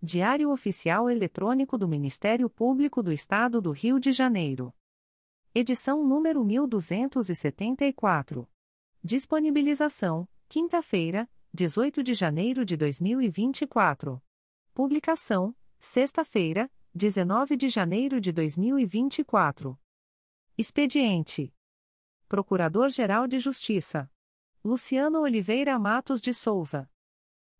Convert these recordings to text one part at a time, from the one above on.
Diário Oficial Eletrônico do Ministério Público do Estado do Rio de Janeiro. Edição número 1274. Disponibilização: quinta-feira, 18 de janeiro de 2024. Publicação: sexta-feira, 19 de janeiro de 2024. Expediente: Procurador-Geral de Justiça Luciano Oliveira Matos de Souza.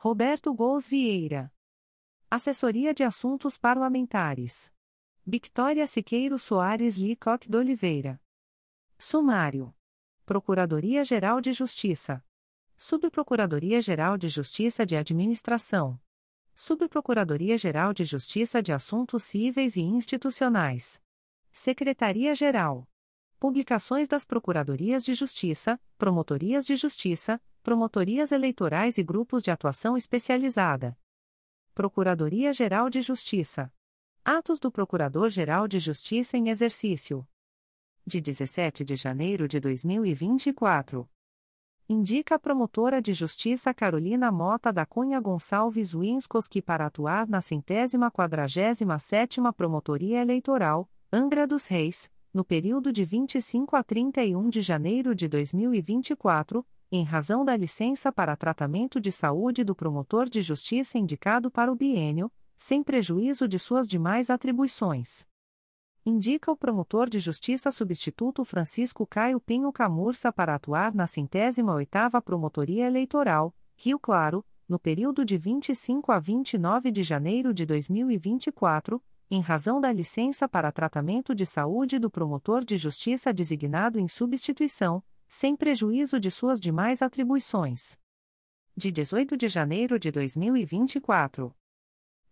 Roberto Gous Vieira. Assessoria de Assuntos Parlamentares. Victoria Siqueiro Soares Licoque de Oliveira. Sumário. Procuradoria-Geral de Justiça. Subprocuradoria-Geral de Justiça de Administração. Subprocuradoria-Geral de Justiça de Assuntos Cíveis e Institucionais. Secretaria-Geral. Publicações das Procuradorias de Justiça, Promotorias de Justiça, Promotorias Eleitorais e Grupos de Atuação Especializada. Procuradoria-Geral de Justiça. Atos do Procurador-Geral de Justiça em exercício. De 17 de janeiro de 2024. Indica a promotora de justiça Carolina Mota da Cunha Gonçalves Winskoski para atuar na centésima quadragésima sétima Promotoria Eleitoral, Angra dos Reis, no período de 25 a 31 de janeiro de 2024, em razão da licença para tratamento de saúde do promotor de justiça indicado para o biênio, sem prejuízo de suas demais atribuições. Indica o promotor de justiça substituto Francisco Caio Pinho Camurça para atuar na centésima oitava Promotoria Eleitoral, Rio Claro, no período de 25 a 29 de janeiro de 2024, em razão da licença para tratamento de saúde do promotor de justiça designado em substituição, sem prejuízo de suas demais atribuições. De 18 de janeiro de 2024.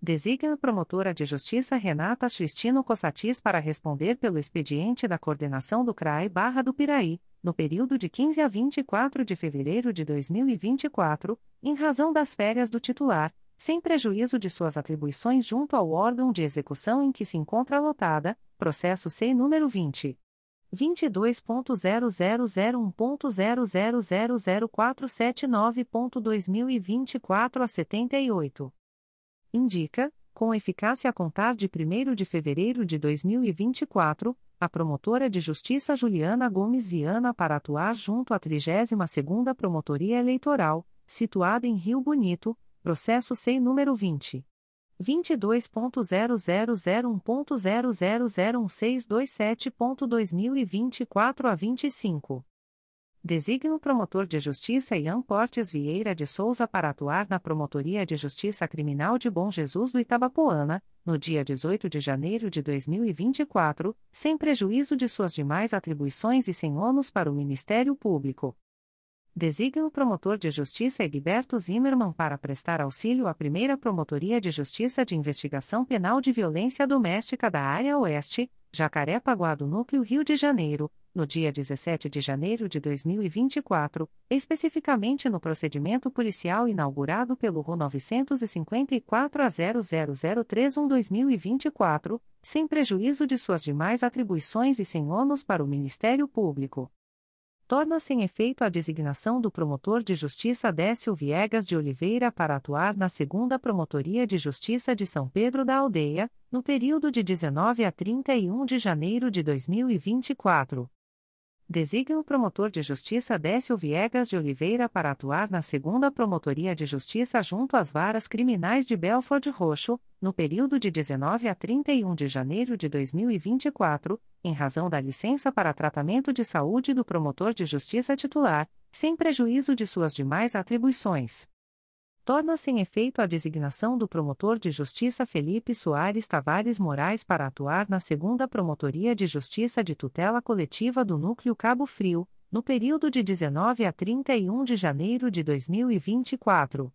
Designa a promotora de justiça Renata Cristino Cossatis para responder pelo expediente da coordenação do CRAE Barra do Piraí, no período de 15 a 24 de fevereiro de 2024, em razão das férias do titular, sem prejuízo de suas atribuições junto ao órgão de execução em que se encontra lotada, processo C número 20. 22.0001.0000479.2024 a 78. Indica, com eficácia a contar de 1 de fevereiro de 2024, a promotora de justiça Juliana Gomes Viana para atuar junto à 32ª Promotoria Eleitoral, situada em Rio Bonito, Processo SEI número 20. 22.0001.0001627.2024 a 25. Designa o promotor de justiça Ian Portes Vieira de Souza para atuar na Promotoria de Justiça Criminal de Bom Jesus do Itabapoana, no dia 18 de janeiro de 2024, sem prejuízo de suas demais atribuições e sem ônus para o Ministério Público designa o promotor de justiça Egberto Zimmermann para prestar auxílio à primeira Promotoria de Justiça de Investigação Penal de Violência Doméstica da Área Oeste, Jacaré-Paguá do Núcleo Rio de Janeiro, no dia 17 de janeiro de 2024, especificamente no procedimento policial inaugurado pelo RO 954 a 0003-1-2024, sem prejuízo de suas demais atribuições e sem ônus para o Ministério Público. Torna-se em efeito a designação do promotor de justiça Décio Viegas de Oliveira para atuar na segunda Promotoria de Justiça de São Pedro da Aldeia, no período de 19 a 31 de janeiro de 2024. Designa o promotor de justiça Décio Viegas de Oliveira para atuar na segunda Promotoria de Justiça junto às varas criminais de Belford Roxo, no período de 19 a 31 de janeiro de 2024, em razão da licença para tratamento de saúde do promotor de justiça titular, sem prejuízo de suas demais atribuições torna-se em efeito a designação do promotor de justiça Felipe Soares Tavares Moraes para atuar na segunda Promotoria de Justiça de Tutela Coletiva do Núcleo Cabo Frio, no período de 19 a 31 de janeiro de 2024.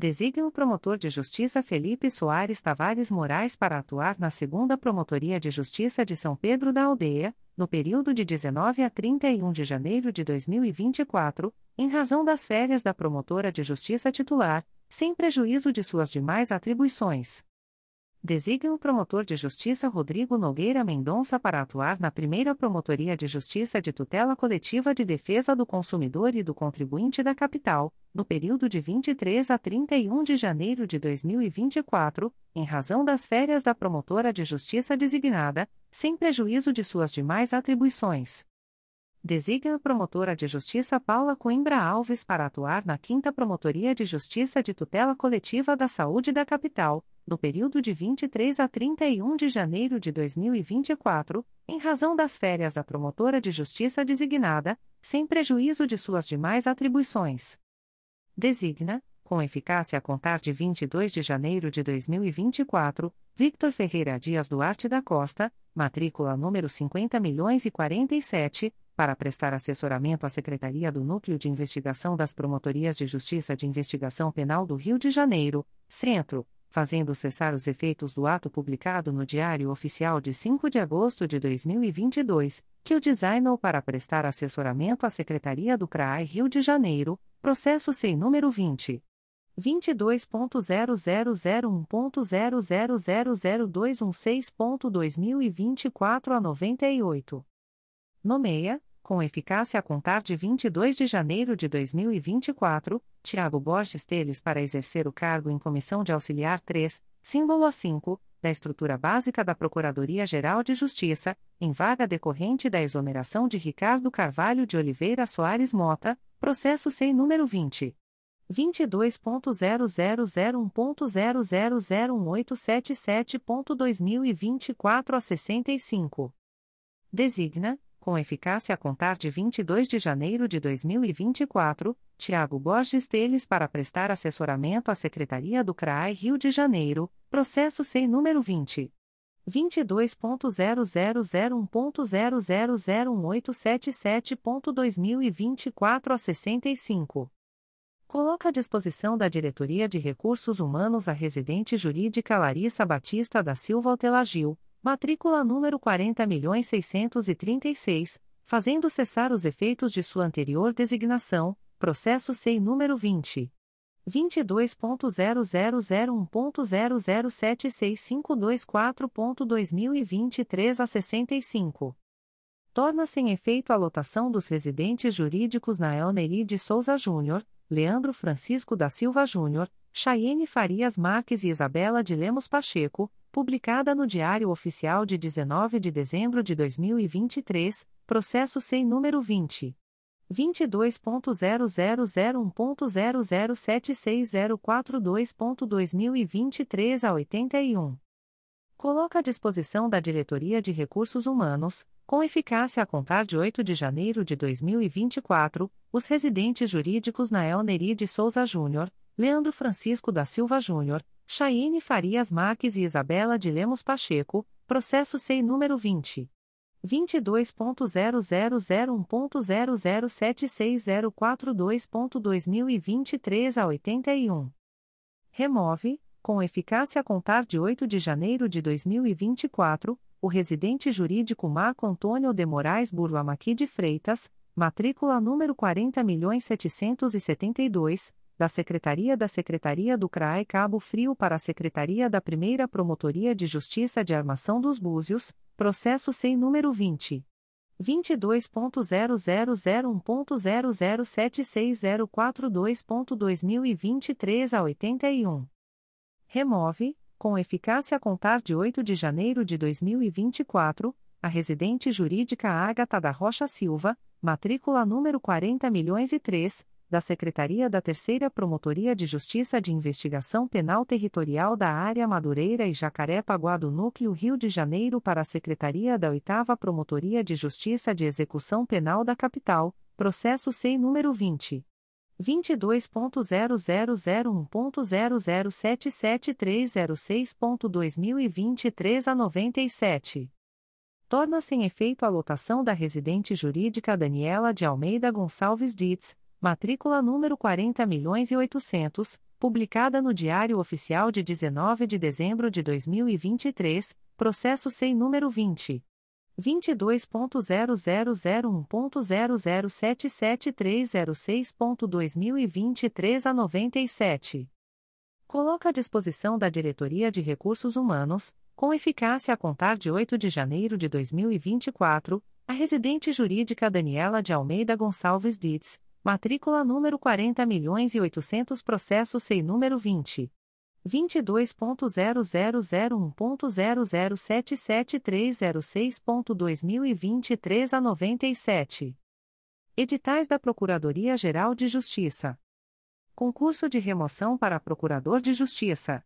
Designa o promotor de justiça Felipe Soares Tavares Moraes para atuar na segunda Promotoria de Justiça de São Pedro da Aldeia, no período de 19 a 31 de janeiro de 2024, em razão das férias da promotora de justiça titular, sem prejuízo de suas demais atribuições. Designa o promotor de justiça Rodrigo Nogueira Mendonça para atuar na primeira Promotoria de Justiça de Tutela Coletiva de Defesa do Consumidor e do Contribuinte da Capital, no período de 23 a 31 de janeiro de 2024, em razão das férias da promotora de justiça designada, sem prejuízo de suas demais atribuições. Designa a promotora de justiça Paula Coimbra Alves para atuar na 5 Promotoria de Justiça de Tutela Coletiva da Saúde da Capital, no período de 23 a 31 de janeiro de 2024, em razão das férias da promotora de justiça designada, sem prejuízo de suas demais atribuições. Designa, com eficácia a contar de 22 de janeiro de 2024, Victor Ferreira Dias Duarte da Costa, matrícula número 50 milhões e 47, para prestar assessoramento à Secretaria do Núcleo de Investigação das Promotorias de Justiça de Investigação Penal do Rio de Janeiro, Centro, fazendo cessar os efeitos do ato publicado no Diário Oficial de 5 de agosto de 2022, que o designou para prestar assessoramento à Secretaria do CRAI Rio de Janeiro, processo sem número 20. 22.0001.0000216.2024 a 98. Nomeia, com eficácia a contar de 22 de janeiro de 2024, Tiago Borges Teles para exercer o cargo em Comissão de Auxiliar 3, símbolo A5, da estrutura básica da Procuradoria-Geral de Justiça, em vaga decorrente da exoneração de Ricardo Carvalho de Oliveira Soares Mota, processo sem número 20. 22.0001.0001877.2024 a 65. Designa, com eficácia a contar de 22 de janeiro de 2024, Tiago Borges Teles para prestar assessoramento à Secretaria do CRAI Rio de Janeiro, processo sem número 20. 22.0001.0001877.2024 a 65. Coloca à disposição da Diretoria de Recursos Humanos a residente jurídica Larissa Batista da Silva Altelagil, matrícula número 40.636, fazendo cessar os efeitos de sua anterior designação, processo SEI número 20. 22.0001.0076524.2023 a 65. Torna-se em efeito a lotação dos residentes jurídicos Nael Neri de Souza Júnior, Leandro Francisco da Silva Júnior, Chayene Farias Marques e Isabela de Lemos Pacheco, publicada no Diário Oficial de 19 de dezembro de 2023, processo sem número 20. 22.0001.0076042.2023 a 81. Coloca à disposição da Diretoria de Recursos Humanos, com eficácia a contar de 8 de janeiro de 2024, os residentes jurídicos Nael Neri de Souza Júnior, Leandro Francisco da Silva Júnior, Chaine Farias Marques e Isabela de Lemos Pacheco, processo SEI número 20. 22.0001.0076042.2023 a 81. Remove, com eficácia a contar de 8 de janeiro de 2024, o residente jurídico Marco Antônio de Moraes Burlamaqui de Freitas, matrícula número 40.772, da Secretaria da Secretaria do CRAE Cabo Frio para a Secretaria da Primeira Promotoria de Justiça de Armação dos Búzios, processo sem número 20. 22.0001.0076042.2023 a 81. Remove, com eficácia a contar de 8 de janeiro de 2024, a residente jurídica Ágata da Rocha Silva, matrícula número 40 milhões e 3, da Secretaria da Terceira Promotoria de Justiça de Investigação Penal Territorial da Área Madureira e Jacaré-Paguá do Núcleo Rio de Janeiro para a Secretaria da Oitava Promotoria de Justiça de Execução Penal da Capital, processo SEI número 20. 22.0001.0077306.2023 a 97. Torna-se em efeito a lotação da residente jurídica Daniela de Almeida Gonçalves Ditz, matrícula número 40.800, publicada no Diário Oficial de 19 de dezembro de 2023, processo SEI número 20. 22.0001.0077306.2023 a 97. Coloca à disposição da Diretoria de Recursos Humanos, com eficácia a contar de 8 de janeiro de 2024, a residente jurídica Daniela de Almeida Gonçalves Ditz, matrícula número 40.800 processo SEI número 20. 22.0001.0077306.2023 a 97. Editais da Procuradoria-Geral de Justiça. Concurso de remoção para Procurador de Justiça.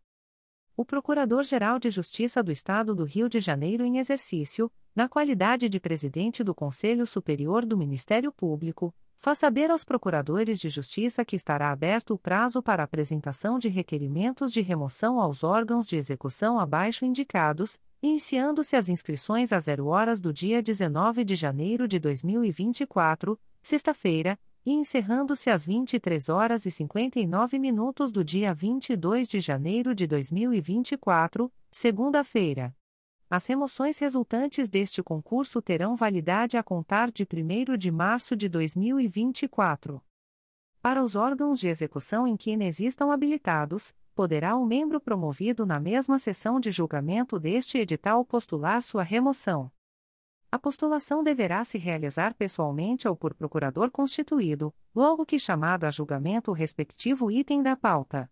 O Procurador-Geral de Justiça do Estado do Rio de Janeiro em exercício, na qualidade de presidente do Conselho Superior do Ministério Público, faz saber aos procuradores de justiça que estará aberto o prazo para apresentação de requerimentos de remoção aos órgãos de execução abaixo indicados, iniciando-se as inscrições às 0 horas do dia 19 de janeiro de 2024, sexta-feira, e encerrando-se às 23 horas e 59 minutos do dia 22 de janeiro de 2024, segunda-feira. As remoções resultantes deste concurso terão validade a contar de 1 de março de 2024. Para os órgãos de execução em que inexistam habilitados, poderá o um membro promovido na mesma sessão de julgamento deste edital postular sua remoção. A postulação deverá se realizar pessoalmente ou por procurador constituído, logo que chamado a julgamento o respectivo item da pauta.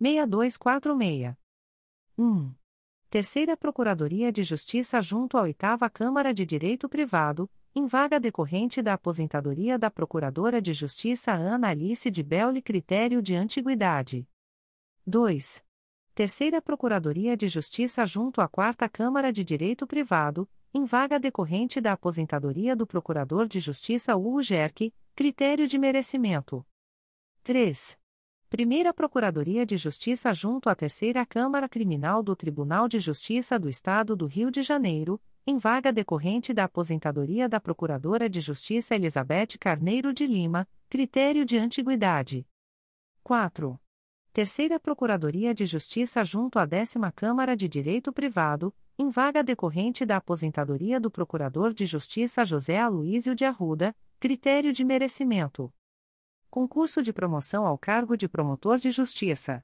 6246. 1. Terceira Procuradoria de Justiça junto à Oitava Câmara de Direito Privado, em vaga decorrente da aposentadoria da Procuradora de Justiça Ana Alice de Belli Critério de Antiguidade. 2. Terceira Procuradoria de Justiça junto à Quarta Câmara de Direito Privado, em vaga decorrente da aposentadoria do Procurador de Justiça Hugo Gerck, critério de merecimento. 3. Primeira Procuradoria de Justiça junto à Terceira Câmara Criminal do Tribunal de Justiça do Estado do Rio de Janeiro, em vaga decorrente da aposentadoria da Procuradora de Justiça Elizabeth Carneiro de Lima, critério de antiguidade. 4. Terceira Procuradoria de Justiça junto à Décima Câmara de Direito Privado, em vaga decorrente da aposentadoria do Procurador de Justiça José Aloísio de Arruda, critério de merecimento. Concurso de promoção ao cargo de promotor de justiça.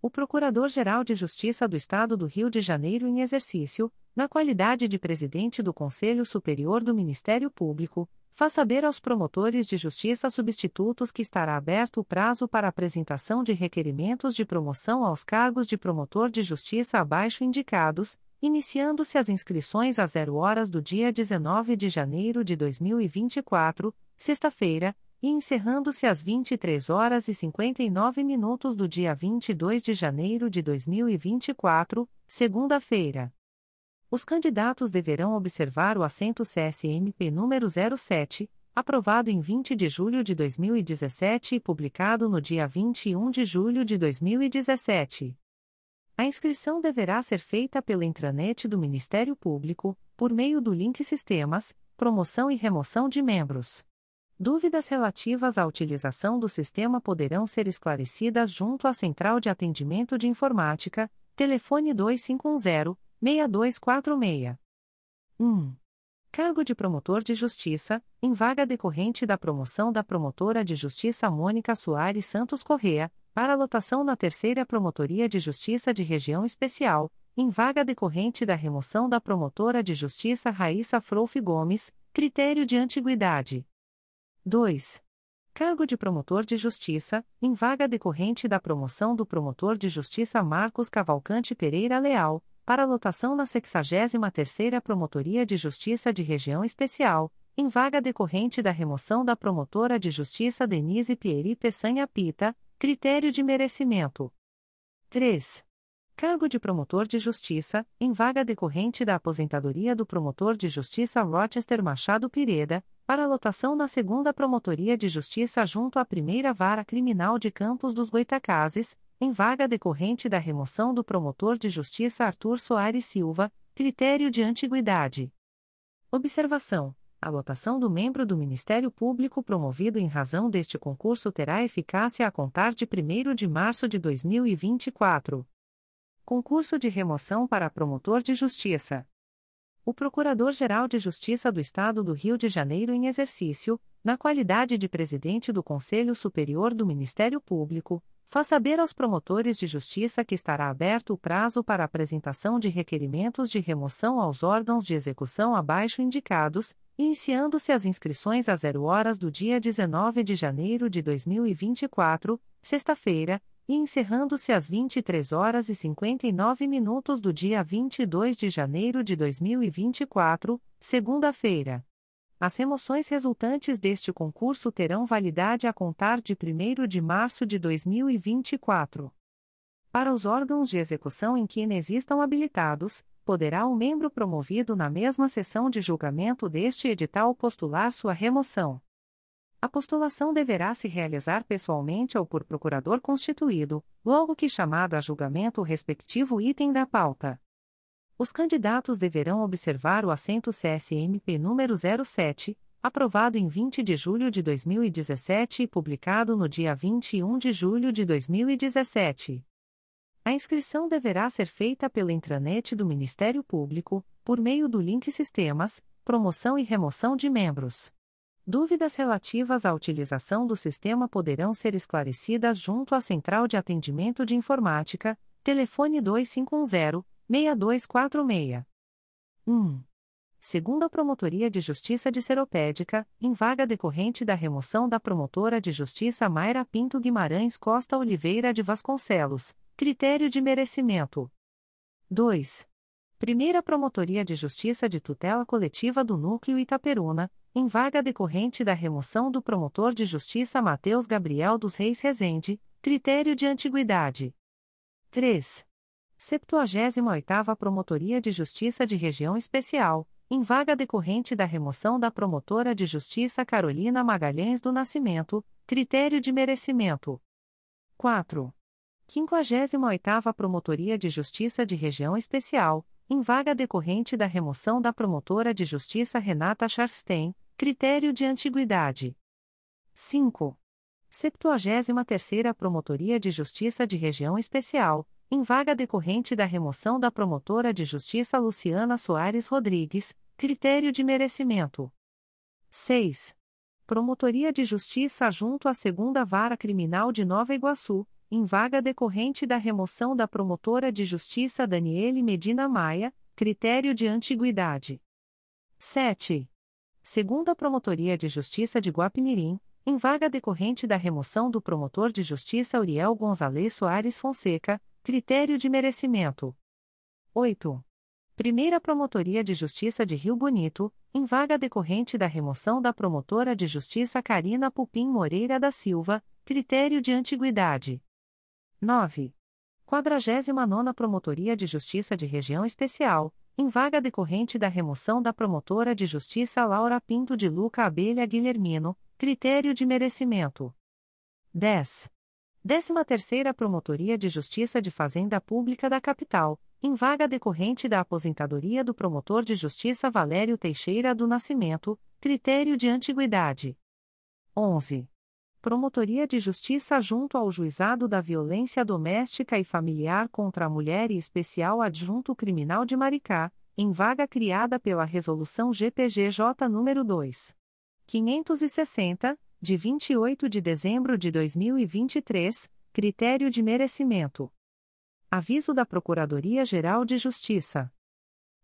O Procurador-Geral de Justiça do Estado do Rio de Janeiro em exercício, na qualidade de presidente do Conselho Superior do Ministério Público, faz saber aos promotores de justiça substitutos que estará aberto o prazo para apresentação de requerimentos de promoção aos cargos de promotor de justiça abaixo indicados, iniciando-se as inscrições às 0 horas do dia 19 de janeiro de 2024, sexta-feira, e encerrando-se às 23 horas e 59 minutos do dia 22 de janeiro de 2024, segunda-feira. Os candidatos deverão observar o assento CSMP número 07, aprovado em 20 de julho de 2017 e publicado no dia 21 de julho de 2017. A inscrição deverá ser feita pela intranet do Ministério Público, por meio do link Sistemas, Promoção e Remoção de Membros. Dúvidas relativas à utilização do sistema poderão ser esclarecidas junto à Central de Atendimento de Informática, telefone 2510 6246. 1. Cargo de promotor de justiça, em vaga decorrente da promoção da promotora de justiça Mônica Soares Santos Correa, para lotação na Terceira Promotoria de Justiça de Região Especial, em vaga decorrente da remoção da promotora de justiça Raíssa Frouf Gomes, critério de antiguidade. 2. Cargo de promotor de justiça, em vaga decorrente da promoção do promotor de justiça Marcos Cavalcante Pereira Leal, para lotação na 63ª Promotoria de Justiça de Região Especial, em vaga decorrente da remoção da promotora de justiça Denise Pieri Peçanha Pita, critério de merecimento. 3. Cargo de promotor de justiça, em vaga decorrente da aposentadoria do promotor de justiça Rochester Machado Pireda, para lotação na segunda Promotoria de Justiça junto à primeira Vara Criminal de Campos dos Goitacazes, em vaga decorrente da remoção do promotor de justiça Arthur Soares Silva, critério de antiguidade. Observação: a lotação do membro do Ministério Público promovido em razão deste concurso terá eficácia a contar de 1 de março de 2024. Concurso de remoção para promotor de justiça. O Procurador-Geral de Justiça do Estado do Rio de Janeiro em exercício, na qualidade de presidente do Conselho Superior do Ministério Público, faz saber aos promotores de justiça que estará aberto o prazo para apresentação de requerimentos de remoção aos órgãos de execução abaixo indicados, iniciando-se as inscrições a zero horas do dia 19 de janeiro de 2024, sexta-feira, e encerrando-se às 23 horas e 59 minutos do dia 22 de janeiro de 2024, segunda-feira. As remoções resultantes deste concurso terão validade a contar de 1 de março de 2024. Para os órgãos de execução em que inexistam habilitados, poderá o membro promovido na mesma sessão de julgamento deste edital postular sua remoção. A postulação deverá se realizar pessoalmente ou por procurador constituído, logo que chamado a julgamento o respectivo item da pauta. Os candidatos deverão observar o assento CSMP número 07, aprovado em 20 de julho de 2017 e publicado no dia 21 de julho de 2017. A inscrição deverá ser feita pela intranet do Ministério Público, por meio do link Sistemas, Promoção e Remoção de Membros. Dúvidas relativas à utilização do sistema poderão ser esclarecidas junto à Central de Atendimento de Informática, telefone 2510 6246. 1. Segundo a Promotoria de Justiça de Seropédica, em vaga decorrente da remoção da promotora de justiça Mayra Pinto Guimarães Costa Oliveira de Vasconcelos, critério de merecimento. 2. Primeira Promotoria de Justiça de Tutela Coletiva do Núcleo Itaperuna, em vaga decorrente da remoção do promotor de justiça Mateus Gabriel dos Reis Rezende, critério de antiguidade. 3. 78ª Promotoria de Justiça de Região Especial, em vaga decorrente da remoção da promotora de justiça Carolina Magalhães do Nascimento, critério de merecimento. 4. 58ª Promotoria de Justiça de Região Especial, em vaga decorrente da remoção da promotora de justiça Renata Scharfstein, critério de antiguidade. 5. 73ª Promotoria de Justiça de Região Especial, em vaga decorrente da remoção da promotora de justiça Luciana Soares Rodrigues, critério de merecimento. 6. Promotoria de Justiça junto à Segunda Vara Criminal de Nova Iguaçu, em vaga decorrente da remoção da promotora de justiça Daniele Medina Maia, critério de antiguidade. 7. Segunda Promotoria de Justiça de Guapimirim, em vaga decorrente da remoção do promotor de justiça Uriel Gonzalez Soares Fonseca, Critério de merecimento. 8. Primeira Promotoria de Justiça de Rio Bonito, em vaga decorrente da remoção da promotora de justiça Karina Pupim Moreira da Silva, critério de antiguidade. 9. 49 Promotoria de Justiça de Região Especial, em vaga decorrente da remoção da promotora de justiça Laura Pinto de Luca Abelha Guilhermino, critério de merecimento. 10. 13ª Promotoria de Justiça de Fazenda Pública da Capital, em vaga decorrente da aposentadoria do promotor de justiça Valério Teixeira do Nascimento, critério de antiguidade. 11. Promotoria de Justiça junto ao Juizado da Violência Doméstica e Familiar contra a Mulher e Especial Adjunto Criminal de Maricá, em vaga criada pela Resolução GPGJ nº 2. 560, de 28 de dezembro de 2023, critério de merecimento. Aviso da Procuradoria-Geral de Justiça.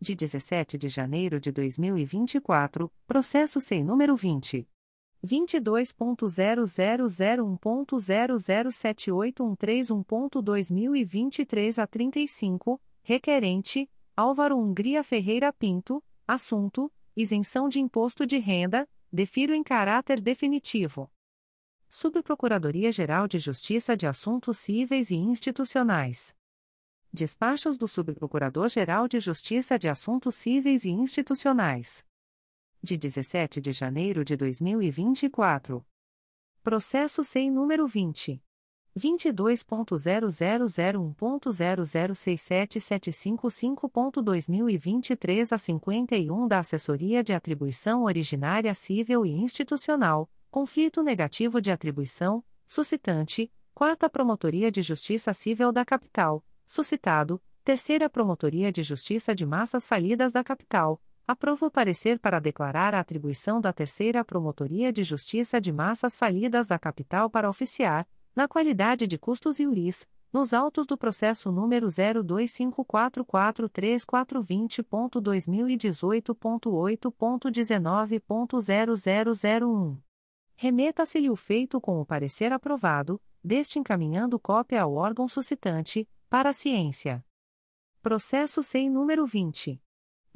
de 17 de janeiro de 2024, processo sem número 20. 22.0001.0078131.2023 a 35, requerente, Álvaro Hungria Ferreira Pinto, assunto, isenção de imposto de renda, defiro em caráter definitivo. Subprocuradoria-Geral de Justiça de Assuntos Cíveis e Institucionais. Despachos do Subprocurador-Geral de Justiça de Assuntos Cíveis e Institucionais. De 17 de janeiro de 2024. Processo sem número 20. 22.0001.0067755.2023 a 51 da Assessoria de Atribuição Originária Civil e Institucional, conflito negativo de atribuição, suscitante, Quarta Promotoria de Justiça Civil da Capital suscitado, Terceira Promotoria de Justiça de Massas Falidas da Capital, aprova o parecer para declarar a atribuição da Terceira Promotoria de Justiça de Massas Falidas da Capital para oficiar, na qualidade de custos iuris, nos autos do processo número 025443420.2018.8.19.0001. Remeta-se-lhe o feito com o parecer aprovado, deste encaminhando cópia ao órgão suscitante, para a ciência. Processo sem número 20.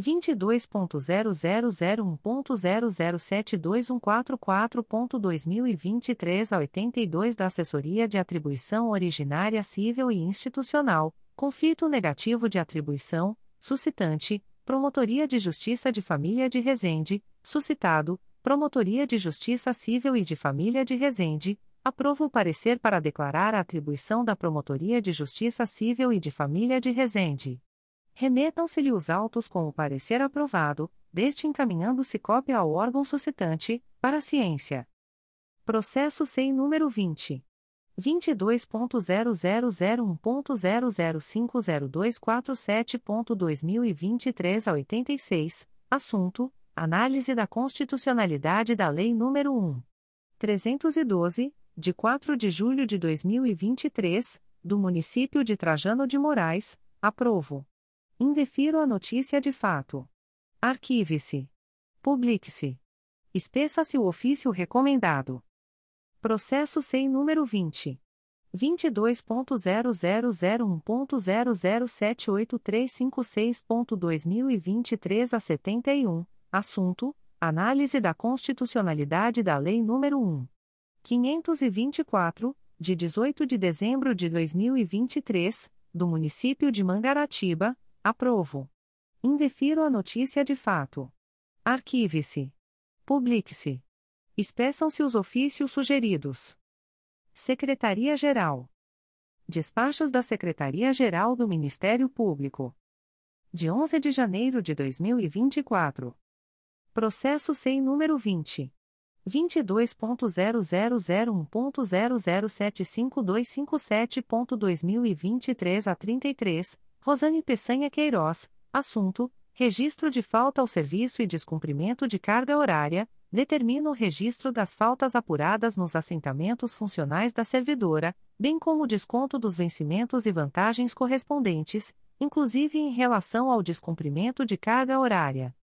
22.0001.0072144.2023 a 82 da Assessoria de Atribuição Originária Civil e Institucional, conflito negativo de atribuição, suscitante, Promotoria de Justiça de Família de Resende, suscitado, Promotoria de Justiça Civil e de Família de Resende, Aprovo o parecer para declarar a atribuição da Promotoria de Justiça Civil e de Família de Resende. Remetam-se-lhe os autos com o parecer aprovado, deste encaminhando-se cópia ao órgão suscitante, para ciência. Processo sem número 20. 22.0001.0050247.2023 a 86, assunto: Análise da constitucionalidade da Lei nº 1. 312, de 4 de julho de 2023, do município de Trajano de Moraes, aprovo. Indefiro a notícia de fato. Arquive-se. Publique-se. Espeça-se o ofício recomendado. Processo sem número 20. 22.0001.0078356.2023 a 71, assunto: Análise da constitucionalidade da Lei nº 1. 524, de 18 de dezembro de 2023, do município de Mangaratiba, aprovo. Indefiro a notícia de fato. Arquive-se. Publique-se. Espeçam-se os ofícios sugeridos. Secretaria-Geral. Despachos da Secretaria-Geral do Ministério Público. De 11 de janeiro de 2024. Processo sem número 20. 22.0001.0075257.2023 a 33, Rosane Peçanha Queiroz, assunto: Registro de falta ao serviço e descumprimento de carga horária, determina o registro das faltas apuradas nos assentamentos funcionais da servidora, bem como o desconto dos vencimentos e vantagens correspondentes, inclusive em relação ao descumprimento de carga horária.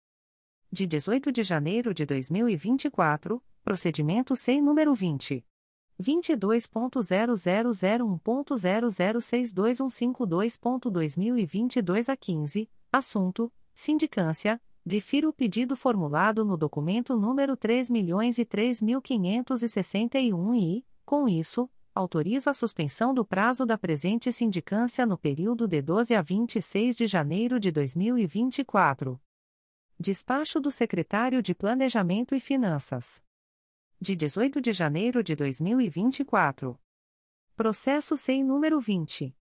De 18 de janeiro de 2024, procedimento SEI número 20. 22.0001.0062152.2022 a 15, assunto, sindicância, Defiro o pedido formulado no documento número 3.003.561 e, com isso, autorizo a suspensão do prazo da presente sindicância no período de 12 a 26 de janeiro de 2024. Despacho do Secretário de Planejamento e Finanças. De 18 de janeiro de 2024. Processo sem número 20.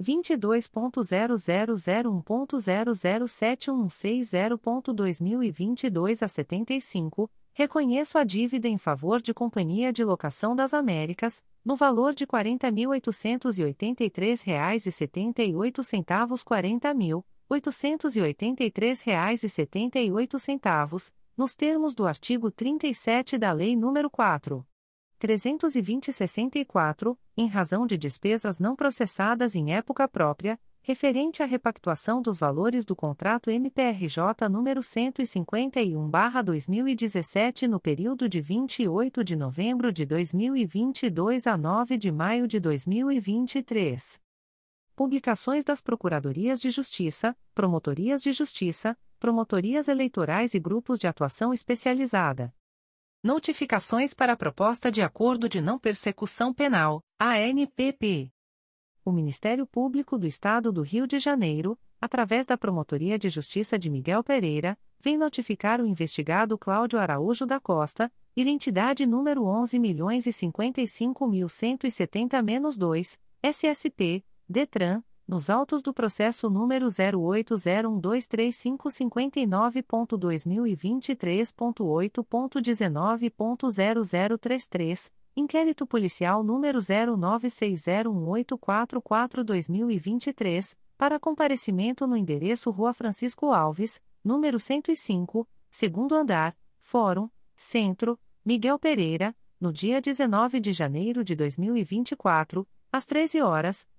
22.0001.0071160.2022 a 75, reconheço a dívida em favor de Companhia de Locação das Américas, no valor de R$ 40.883,78 40 mil, R$ 883,78, nos termos do artigo 37 da Lei nº 4. 320-64, em razão de despesas não processadas em época própria, referente à repactuação dos valores do contrato MPRJ número 151/2017 no período de 28 de novembro de 2022 a 9 de maio de 2023. Publicações das Procuradorias de Justiça, Promotorias de Justiça, Promotorias Eleitorais e Grupos de Atuação Especializada. Notificações para a Proposta de Acordo de Não Persecução Penal, ANPP. O Ministério Público do Estado do Rio de Janeiro, através da Promotoria de Justiça de Miguel Pereira, vem notificar o investigado Cláudio Araújo da Costa, identidade número 11.055.170-2, SSP, DETRAN, nos autos do processo número 080123559.2023.8.19.0033, inquérito policial número 09601844-2023, para comparecimento no endereço Rua Francisco Alves, número 105, segundo andar, Fórum, Centro, Miguel Pereira, no dia 19 de janeiro de 2024, às 13 horas,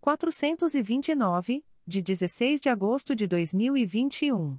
429, de 16 de agosto de 2021.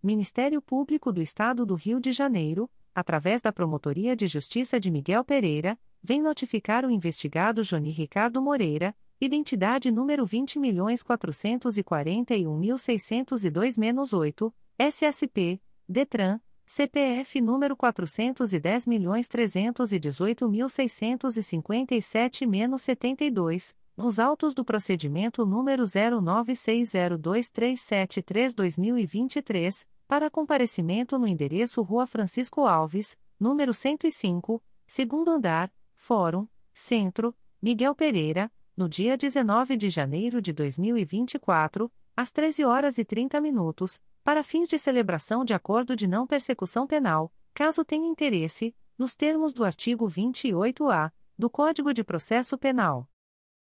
Ministério Público do Estado do Rio de Janeiro, através da Promotoria de Justiça de Miguel Pereira, vem notificar o investigado Joni Ricardo Moreira, identidade número 20.441.602-8, SSP, DETRAN, CPF número 410.318.657-72, nos autos do procedimento número 09602373-2023, para comparecimento no endereço Rua Francisco Alves, número 105, segundo andar, Fórum, Centro, Miguel Pereira, no dia 19 de janeiro de 2024, às 13 horas e 30 minutos, para fins de celebração de acordo de não persecução penal, caso tenha interesse, nos termos do artigo 28-A do Código de Processo Penal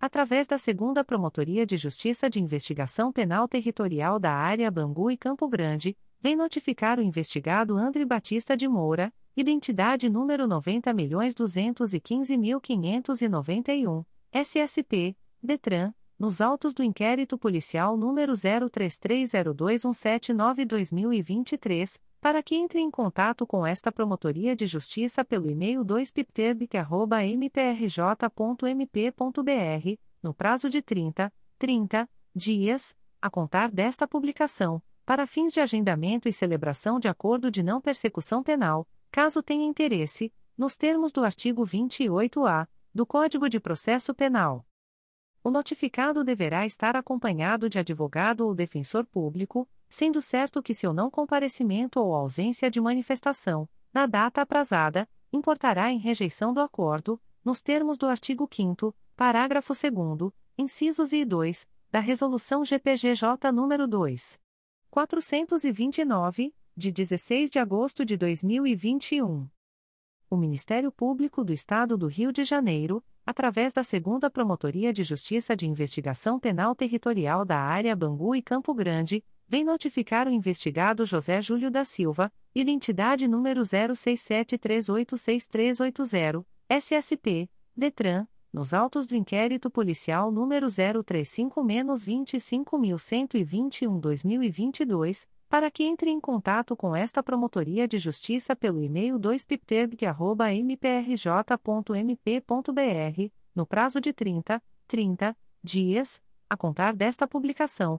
através da Segunda Promotoria de Justiça de Investigação Penal Territorial da Área Bangu e Campo Grande, vem notificar o investigado André Batista de Moura, identidade número 90.215.591, SSP, DETRAN, nos autos do inquérito policial número 03302179-2023, para que entre em contato com esta Promotoria de Justiça pelo e-mail 2pipterbic.mprj.mp.br, no prazo de 30, 30 dias, a contar desta publicação, para fins de agendamento e celebração de acordo de não persecução penal, caso tenha interesse, nos termos do artigo 28-A do Código de Processo Penal. O notificado deverá estar acompanhado de advogado ou defensor público, sendo certo que seu não comparecimento ou ausência de manifestação, na data aprazada, importará em rejeição do acordo, nos termos do artigo 5 parágrafo 2 incisos e 2, da Resolução GPGJ nº 2. 429, de 16 de agosto de 2021. O Ministério Público do Estado do Rio de Janeiro, através da Segunda Promotoria de Justiça de Investigação Penal Territorial da Área Bangu e Campo Grande, vem notificar o investigado José Júlio da Silva, identidade número 0673863380, SSP, DETRAN, nos autos do inquérito policial número 035.25121-2022, para que entre em contato com esta Promotoria de Justiça pelo e-mail 2pipterb.mprj.mp.br, no prazo de 30, 30 dias, a contar desta publicação,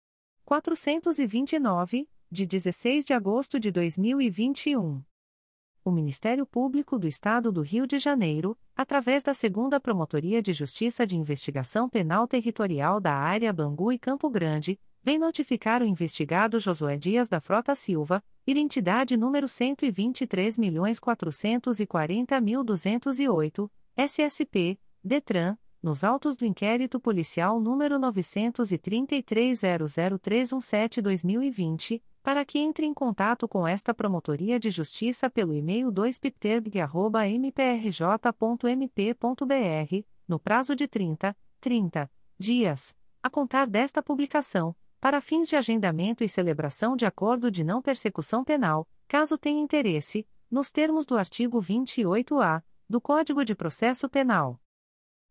429, de 16 de agosto de 2021. O Ministério Público do Estado do Rio de Janeiro, através da Segunda Promotoria de Justiça de Investigação Penal Territorial da Área Bangu e Campo Grande, vem notificar o investigado Josué Dias da Frota Silva, identidade número 123.440.208, SSP, DETRAN, nos autos do inquérito policial número 933.00317-2020, para que entre em contato com esta Promotoria de Justiça pelo e-mail 2pipterb.mprj.mp.br, no prazo de 30, 30 dias, a contar desta publicação, para fins de agendamento e celebração de acordo de não persecução penal, caso tenha interesse, nos termos do artigo 28-A do Código de Processo Penal.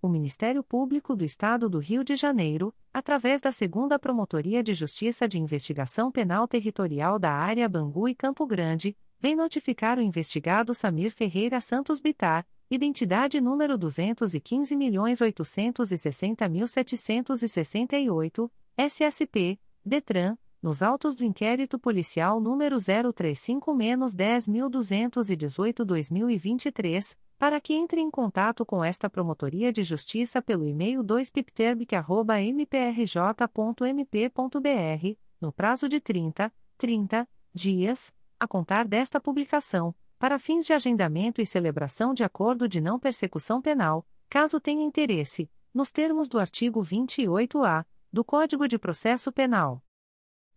O Ministério Público do Estado do Rio de Janeiro, através da Segunda Promotoria de Justiça de Investigação Penal Territorial da Área Bangu e Campo Grande, vem notificar o investigado Samir Ferreira Santos Bitar, identidade número 215.860.768, SSP, DETRAN, nos autos do inquérito policial número 035-10218-2023, para que entre em contato com esta Promotoria de Justiça pelo e-mail 2pipterbic.mprj.mp.br, no prazo de 30, 30 dias, a contar desta publicação, para fins de agendamento e celebração de acordo de não persecução penal, caso tenha interesse, nos termos do artigo 28-A do Código de Processo Penal.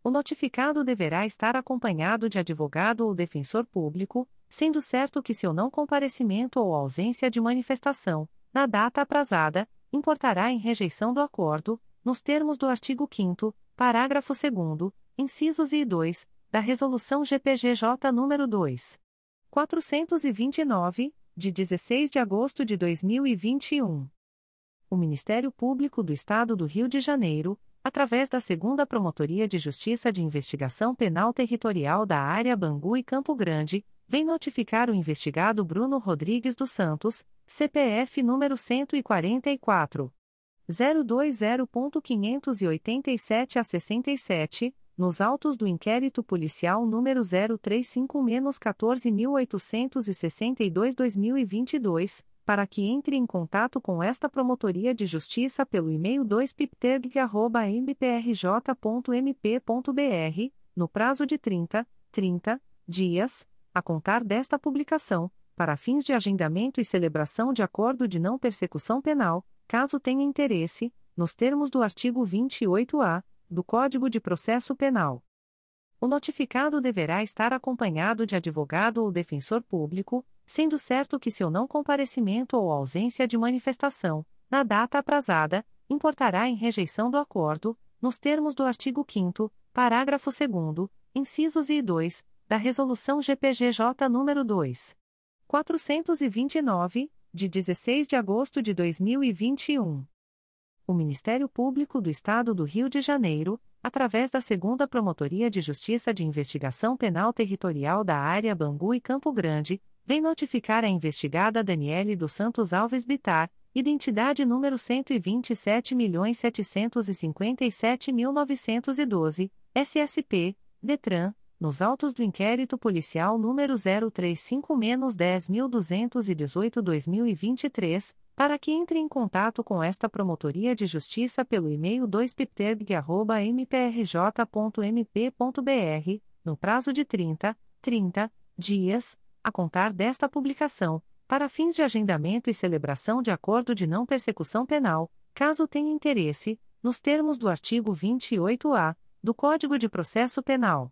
O notificado deverá estar acompanhado de advogado ou defensor público, sendo certo que seu não comparecimento ou ausência de manifestação, na data aprazada, importará em rejeição do acordo, nos termos do artigo 5 parágrafo 2 incisos e 2, da Resolução GPGJ nº 2. 429, de 16 de agosto de 2021. O Ministério Público do Estado do Rio de Janeiro, através da Segunda Promotoria de Justiça de Investigação Penal Territorial da Área Bangu e Campo Grande, vem notificar o investigado Bruno Rodrigues dos Santos, CPF número 144. 020.587 a 67, nos autos do inquérito policial número 035-14862-2022 para que entre em contato com esta Promotoria de Justiça pelo e-mail 2pipterg.mprj.mp.br, no prazo de 30, 30 dias, a contar desta publicação, para fins de agendamento e celebração de acordo de não persecução penal, caso tenha interesse, nos termos do artigo 28-A do Código de Processo Penal. O notificado deverá estar acompanhado de advogado ou defensor público, sendo certo que seu não comparecimento ou ausência de manifestação, na data aprazada, importará em rejeição do acordo, nos termos do artigo 5 parágrafo 2 incisos e 2, da Resolução GPGJ nº 2. 429, de 16 de agosto de 2021. O Ministério Público do Estado do Rio de Janeiro, através da Segunda Promotoria de Justiça de Investigação Penal Territorial da Área Bangu e Campo Grande, vem notificar a investigada Daniele dos Santos Alves Bitar, identidade número 127.757.912, SSP, DETRAN, nos autos do inquérito policial número 035-10218-2023, para que entre em contato com esta Promotoria de Justiça pelo e-mail 2pipterg.mprj.mp.br, no prazo de 30, 30 dias, a contar desta publicação, para fins de agendamento e celebração de acordo de não persecução penal, caso tenha interesse, nos termos do artigo 28-A do Código de Processo Penal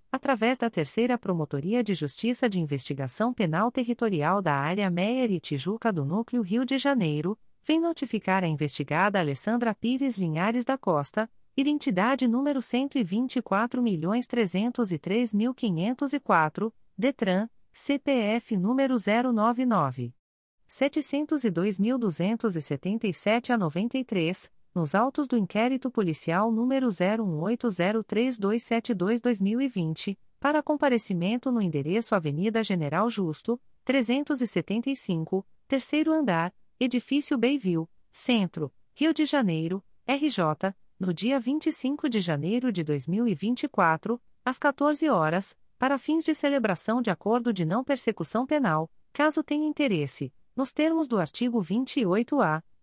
através da Terceira Promotoria de Justiça de Investigação Penal Territorial da Área Meier e Tijuca do Núcleo Rio de Janeiro, vem notificar a investigada Alessandra Pires Linhares da Costa, identidade número 124.303.504, DETRAN, CPF número 099. 702.277 a 93, nos autos do inquérito policial número 01803272-2020, para comparecimento no endereço Avenida General Justo, 375, terceiro andar, edifício Bayview, Centro, Rio de Janeiro, RJ, no dia 25 de janeiro de 2024, às 14 horas, para fins de celebração de acordo de não persecução penal, caso tenha interesse, nos termos do artigo 28-A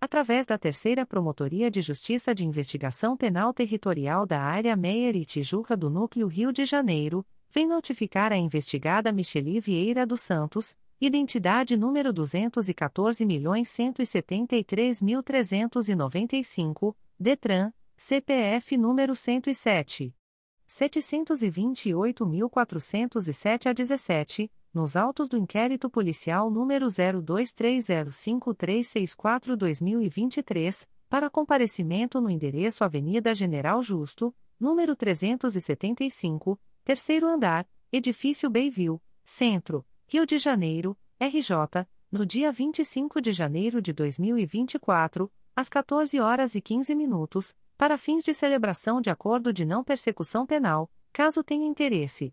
através da Terceira Promotoria de Justiça de Investigação Penal Territorial da Área Meier e Tijuca do Núcleo Rio de Janeiro, vem notificar a investigada Micheli Vieira dos Santos, identidade número 214.173.395, DETRAN, CPF número 107. 728.407 a 17, nos autos do inquérito policial número 02305364-2023, para comparecimento no endereço Avenida General Justo, número 375, terceiro andar, edifício Bayview, Centro, Rio de Janeiro, RJ, no dia 25 de janeiro de 2024, às 14 horas e 15 minutos, para fins de celebração de acordo de não persecução penal, caso tenha interesse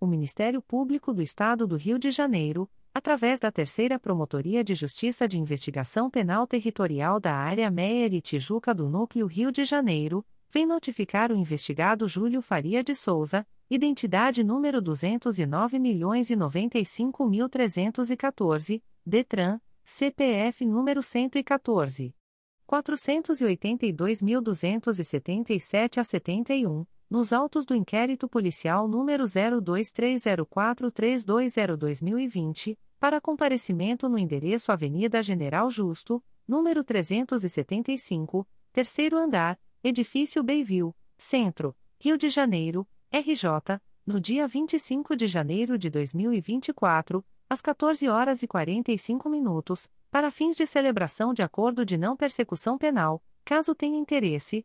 o Ministério Público do Estado do Rio de Janeiro, através da Terceira Promotoria de Justiça de Investigação Penal Territorial da Área Meier e Tijuca do Núcleo Rio de Janeiro, vem notificar o investigado Júlio Faria de Souza, identidade número 209.095.314, DETRAN, CPF número 114. 482.277 a 71 nos autos do inquérito policial número 0230432020, para comparecimento no endereço Avenida General Justo, número 375, terceiro andar, edifício Bayview, Centro, Rio de Janeiro, RJ, no dia 25 de janeiro de 2024, às 14 horas e 45 minutos, para fins de celebração de acordo de não persecução penal, caso tenha interesse,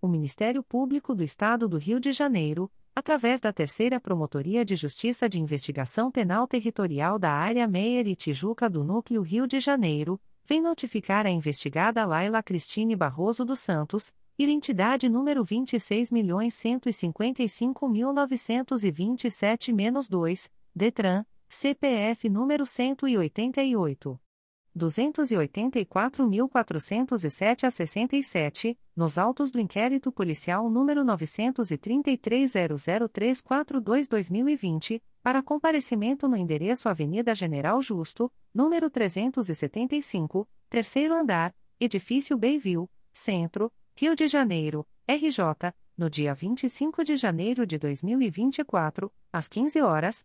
O Ministério Público do Estado do Rio de Janeiro, através da Terceira Promotoria de Justiça de Investigação Penal Territorial da Área Meier e Tijuca do Núcleo Rio de Janeiro, vem notificar a investigada Laila Cristine Barroso dos Santos, identidade número 26.155.927-2, DETRAN, CPF número 188. 284.407 a 67, nos autos do inquérito policial número 933.00342-2020, para comparecimento no endereço Avenida General Justo, número 375, terceiro andar, edifício Bayview, Centro, Rio de Janeiro, RJ, no dia 25 de janeiro de 2024, às 15 horas,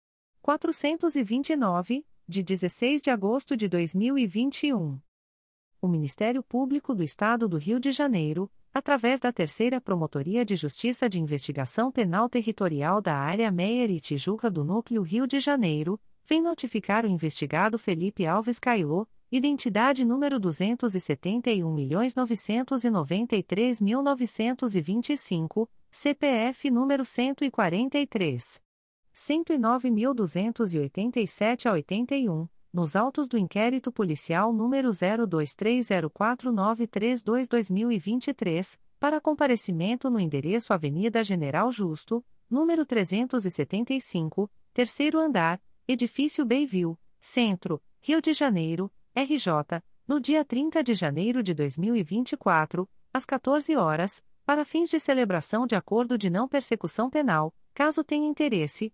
429, de 16 de agosto de 2021. O Ministério Público do Estado do Rio de Janeiro, através da Terceira Promotoria de Justiça de Investigação Penal Territorial da Área Meier e Tijuca do Núcleo Rio de Janeiro, vem notificar o investigado Felipe Alves Cailô, identidade número 271.993.925, CPF número 143. 109.287 a 81, nos autos do inquérito policial número 02304932-2023, para comparecimento no endereço Avenida General Justo, número 375, terceiro andar, edifício Bayview, Centro, Rio de Janeiro, RJ, no dia 30 de janeiro de 2024, às 14 horas, para fins de celebração de acordo de não persecução penal, caso tenha interesse,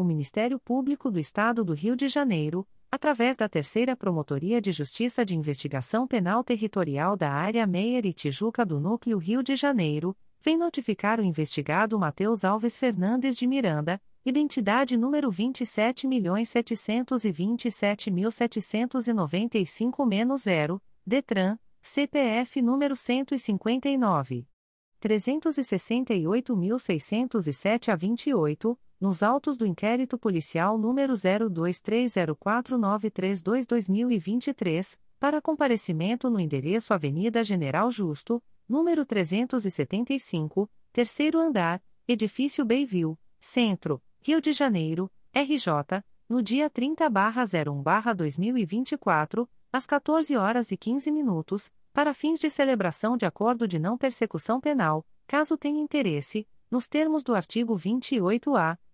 O Ministério Público do Estado do Rio de Janeiro, através da Terceira Promotoria de Justiça de Investigação Penal Territorial da Área Meier e Tijuca do Núcleo Rio de Janeiro, vem notificar o investigado Matheus Alves Fernandes de Miranda, identidade número 27.727.795-0, DETRAN, CPF número 159. 368.607 a 28, nos autos do inquérito policial número 02304932-2023, para comparecimento no endereço Avenida General Justo, número 375, terceiro andar, edifício Bayview, Centro, Rio de Janeiro, RJ, no dia 30/01/2024, às 14 horas e 15 minutos para fins de celebração de acordo de não persecução penal, caso tenha interesse, nos termos do artigo 28-A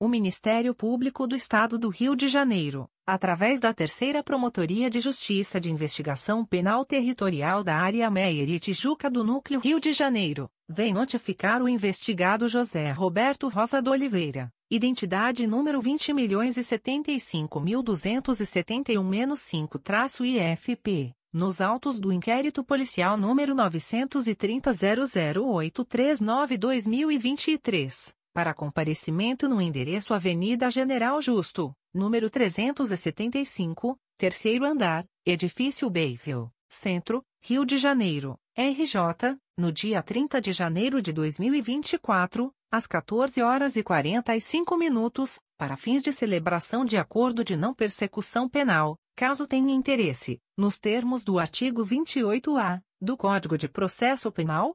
O Ministério Público do Estado do Rio de Janeiro, através da Terceira Promotoria de Justiça de Investigação Penal Territorial da Área Meier e Tijuca do Núcleo Rio de Janeiro, vem notificar o investigado José Roberto Rosa do Oliveira, identidade número 20.075.271-5-IFP, nos autos do inquérito policial número 930 00839 2023 para comparecimento no endereço Avenida General Justo, número 375, terceiro andar, Edifício Bayville, Centro, Rio de Janeiro, RJ, no dia 30 de janeiro de 2024, às 14 horas e 45 minutos, para fins de celebração de acordo de não persecução penal, caso tenha interesse, nos termos do artigo 28-A do Código de Processo Penal,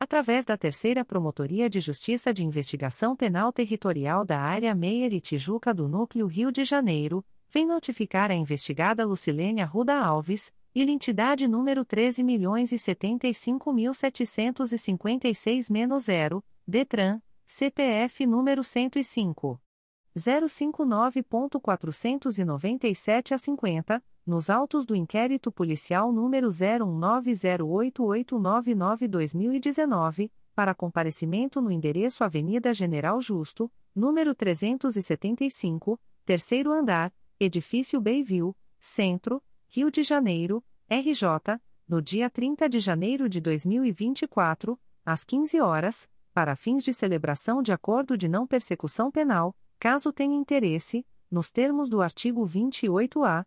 através da Terceira Promotoria de Justiça de Investigação Penal Territorial da Área Meier e Tijuca do Núcleo Rio de Janeiro, vem notificar a investigada Lucilene Arruda Alves, identidade número 13.075.756-0, DETRAN, CPF número 105. 059.497 a 50, nos autos do inquérito policial número 01908899-2019, para comparecimento no endereço Avenida General Justo, número 375, terceiro andar, Edifício Bayview, Centro, Rio de Janeiro, RJ, no dia 30 de janeiro de 2024, às 15 horas, para fins de celebração de acordo de não persecução penal, caso tenha interesse, nos termos do artigo 28-A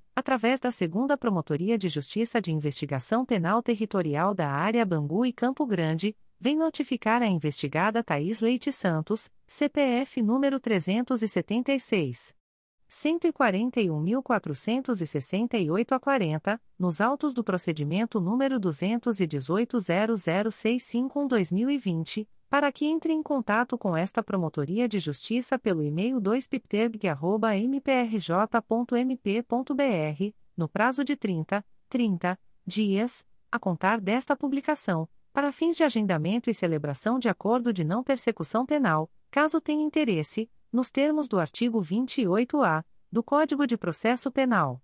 através da Segunda Promotoria de Justiça de Investigação Penal Territorial da Área Bangu e Campo Grande, vem notificar a investigada Thaís Leite Santos, CPF número 376. 141.468 a 40, nos autos do procedimento número 218.00651-2020, para que entre em contato com esta Promotoria de Justiça pelo e-mail 2pipterg.mprj.mp.br, no prazo de 30, 30 dias, a contar desta publicação, para fins de agendamento e celebração de acordo de não persecução penal, caso tenha interesse, nos termos do artigo 28-A do Código de Processo Penal.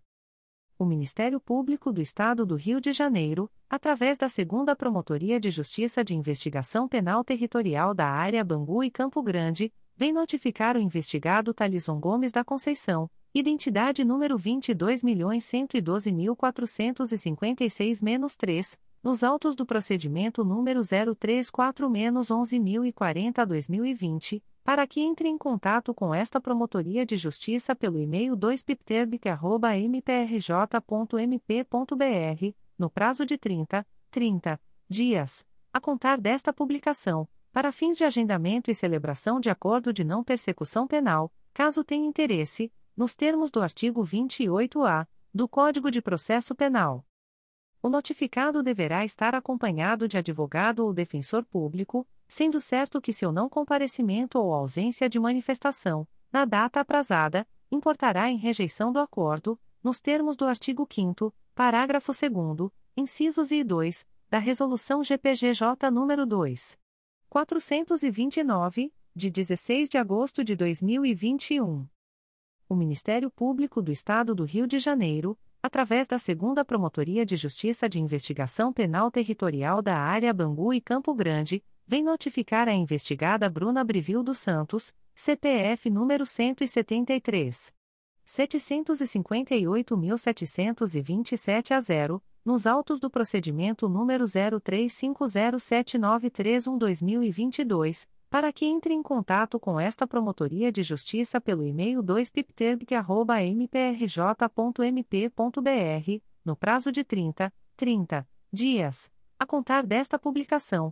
o Ministério Público do Estado do Rio de Janeiro, através da Segunda Promotoria de Justiça de Investigação Penal Territorial da Área Bangu e Campo Grande, vem notificar o investigado Talison Gomes da Conceição, identidade número 22.112.456-3, nos autos do procedimento número 034-11040-2020 para que entre em contato com esta Promotoria de Justiça pelo e-mail 2pipterbic.mprj.mp.br, no prazo de 30, 30 dias, a contar desta publicação, para fins de agendamento e celebração de acordo de não persecução penal, caso tenha interesse, nos termos do artigo 28-A do Código de Processo Penal. O notificado deverá estar acompanhado de advogado ou defensor público, sendo certo que seu não comparecimento ou ausência de manifestação, na data aprazada, importará em rejeição do acordo, nos termos do artigo 5 parágrafo 2 incisos e 2, da Resolução GPGJ nº 2. 429, de 16 de agosto de 2021. O Ministério Público do Estado do Rio de Janeiro, através da Segunda Promotoria de Justiça de Investigação Penal Territorial da Área Bangu e Campo Grande, vem notificar a investigada Bruna Brivil dos Santos, CPF número 173. 758.727 a 0, nos autos do procedimento número 03507931-2022, para que entre em contato com esta Promotoria de Justiça pelo e-mail 2pipterb.mprj.mp.br, no prazo de 30, 30 dias, a contar desta publicação,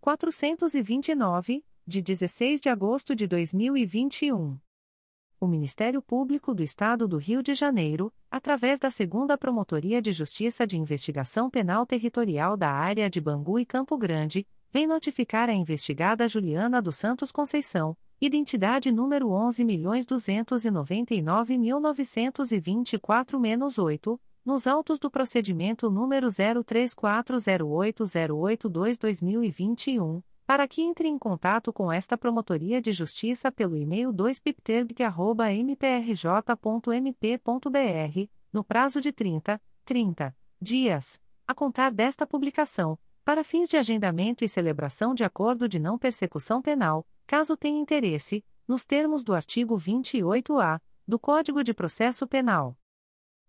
429, de 16 de agosto de 2021. O Ministério Público do Estado do Rio de Janeiro, através da Segunda Promotoria de Justiça de Investigação Penal Territorial da Área de Bangu e Campo Grande, vem notificar a investigada Juliana dos Santos Conceição, identidade número 11.299.924-8, nos autos do procedimento número 03408082-2021, para que entre em contato com esta Promotoria de Justiça pelo e-mail 2pipterb.mprj.mp.br, no prazo de 30, 30 dias, a contar desta publicação, para fins de agendamento e celebração de acordo de não persecução penal, caso tenha interesse, nos termos do artigo 28-A do Código de Processo Penal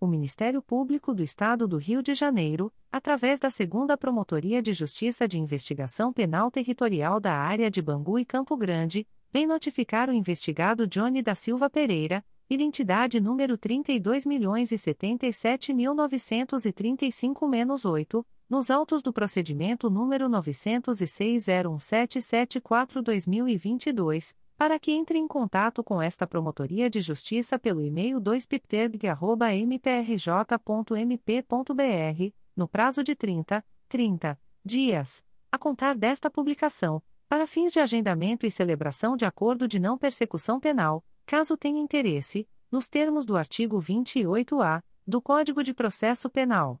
o Ministério Público do Estado do Rio de Janeiro, através da Segunda Promotoria de Justiça de Investigação Penal Territorial da Área de Bangu e Campo Grande, vem notificar o investigado Johnny da Silva Pereira, identidade número 32.077.935-8, nos autos do procedimento número 906-01774-2022 para que entre em contato com esta Promotoria de Justiça pelo e-mail 2pipterb.mprj.mp.br, no prazo de 30, 30 dias, a contar desta publicação, para fins de agendamento e celebração de acordo de não persecução penal, caso tenha interesse, nos termos do artigo 28-A do Código de Processo Penal.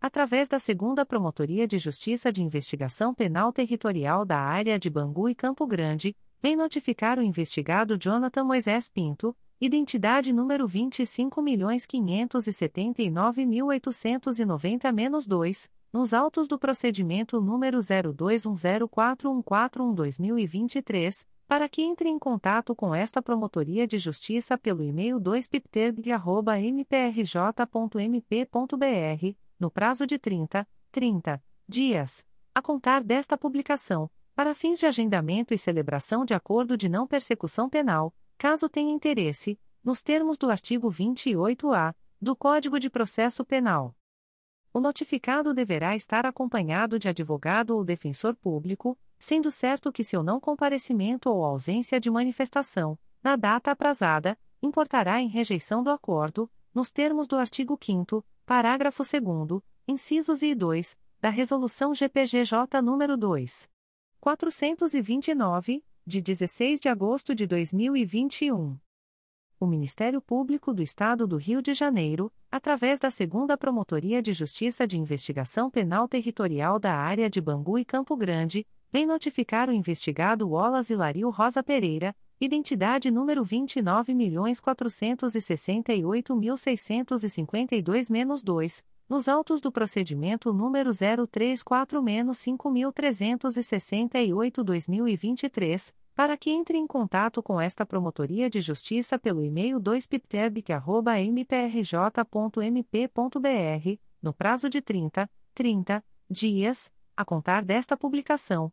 através da Segunda Promotoria de Justiça de Investigação Penal Territorial da Área de Bangu e Campo Grande, vem notificar o investigado Jonathan Moisés Pinto, identidade número 25.579.890-2, nos autos do procedimento número 02104141-2023, para que entre em contato com esta Promotoria de Justiça pelo e-mail 2pipterb.mprj.mp.br, no prazo de 30, 30 dias, a contar desta publicação para fins de agendamento e celebração de acordo de não persecução penal, caso tenha interesse, nos termos do artigo 28-A do Código de Processo Penal. O notificado deverá estar acompanhado de advogado ou defensor público, sendo certo que seu não comparecimento ou ausência de manifestação, na data aprazada, importará em rejeição do acordo, nos termos do artigo 5 parágrafo 2 incisos e 2, da Resolução GPGJ nº 2. 429, de 16 de agosto de 2021. O Ministério Público do Estado do Rio de Janeiro, através da Segunda Promotoria de Justiça de Investigação Penal Territorial da Área de Bangu e Campo Grande, vem notificar o investigado Wallace Hilario Rosa Pereira, identidade número 29.468.652-2, nos autos do procedimento número 034-5368-2023, para que entre em contato com esta Promotoria de Justiça pelo e-mail 2pipterbic.mprj.mp.br, no prazo de 30, 30 dias, a contar desta publicação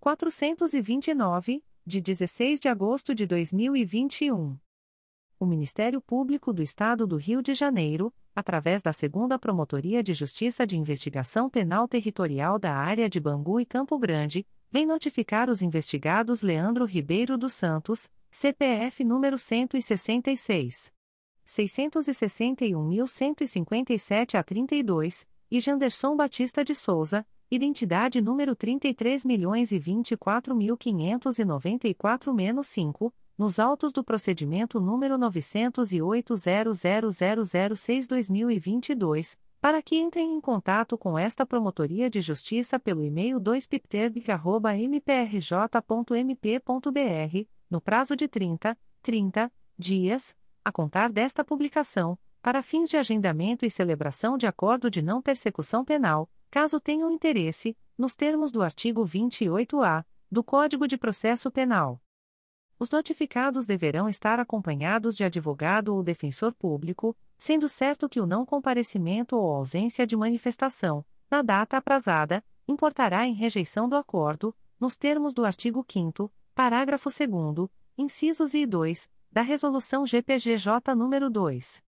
429, de 16 de agosto de 2021. O Ministério Público do Estado do Rio de Janeiro, através da Segunda Promotoria de Justiça de Investigação Penal Territorial da Área de Bangu e Campo Grande, vem notificar os investigados Leandro Ribeiro dos Santos, CPF número 166. 661.157 a 32, e Janderson Batista de Souza, identidade número 33.024.594-5, nos autos do procedimento número 908.00006-2022, para que entrem em contato com esta Promotoria de Justiça pelo e-mail 2pipterbic.mprj.mp.br, no prazo de 30, 30 dias, a contar desta publicação, para fins de agendamento e celebração de acordo de não persecução penal, caso tenham interesse, nos termos do artigo 28-A do Código de Processo Penal. Os notificados deverão estar acompanhados de advogado ou defensor público, sendo certo que o não comparecimento ou ausência de manifestação, na data aprazada, importará em rejeição do acordo, nos termos do artigo 5 parágrafo 2 incisos e 2, da Resolução GPGJ nº 2.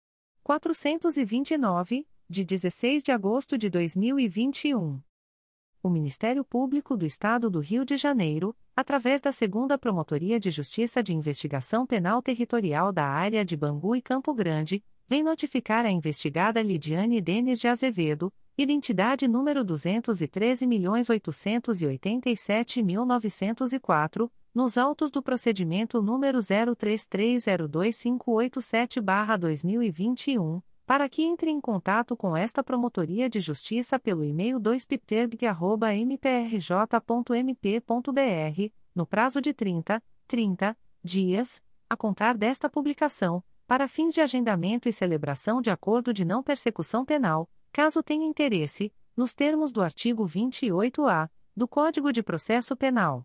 429, de 16 de agosto de 2021. O Ministério Público do Estado do Rio de Janeiro, através da Segunda Promotoria de Justiça de Investigação Penal Territorial da Área de Bangu e Campo Grande, vem notificar a investigada Lidiane Denis de Azevedo, identidade número 213.887.904, nos autos do procedimento número 03302587-2021 para que entre em contato com esta Promotoria de Justiça pelo e-mail 2piterb.mprj.mp.br, no prazo de 30, 30 dias, a contar desta publicação, para fins de agendamento e celebração de acordo de não persecução penal, caso tenha interesse, nos termos do artigo 28-A do Código de Processo Penal.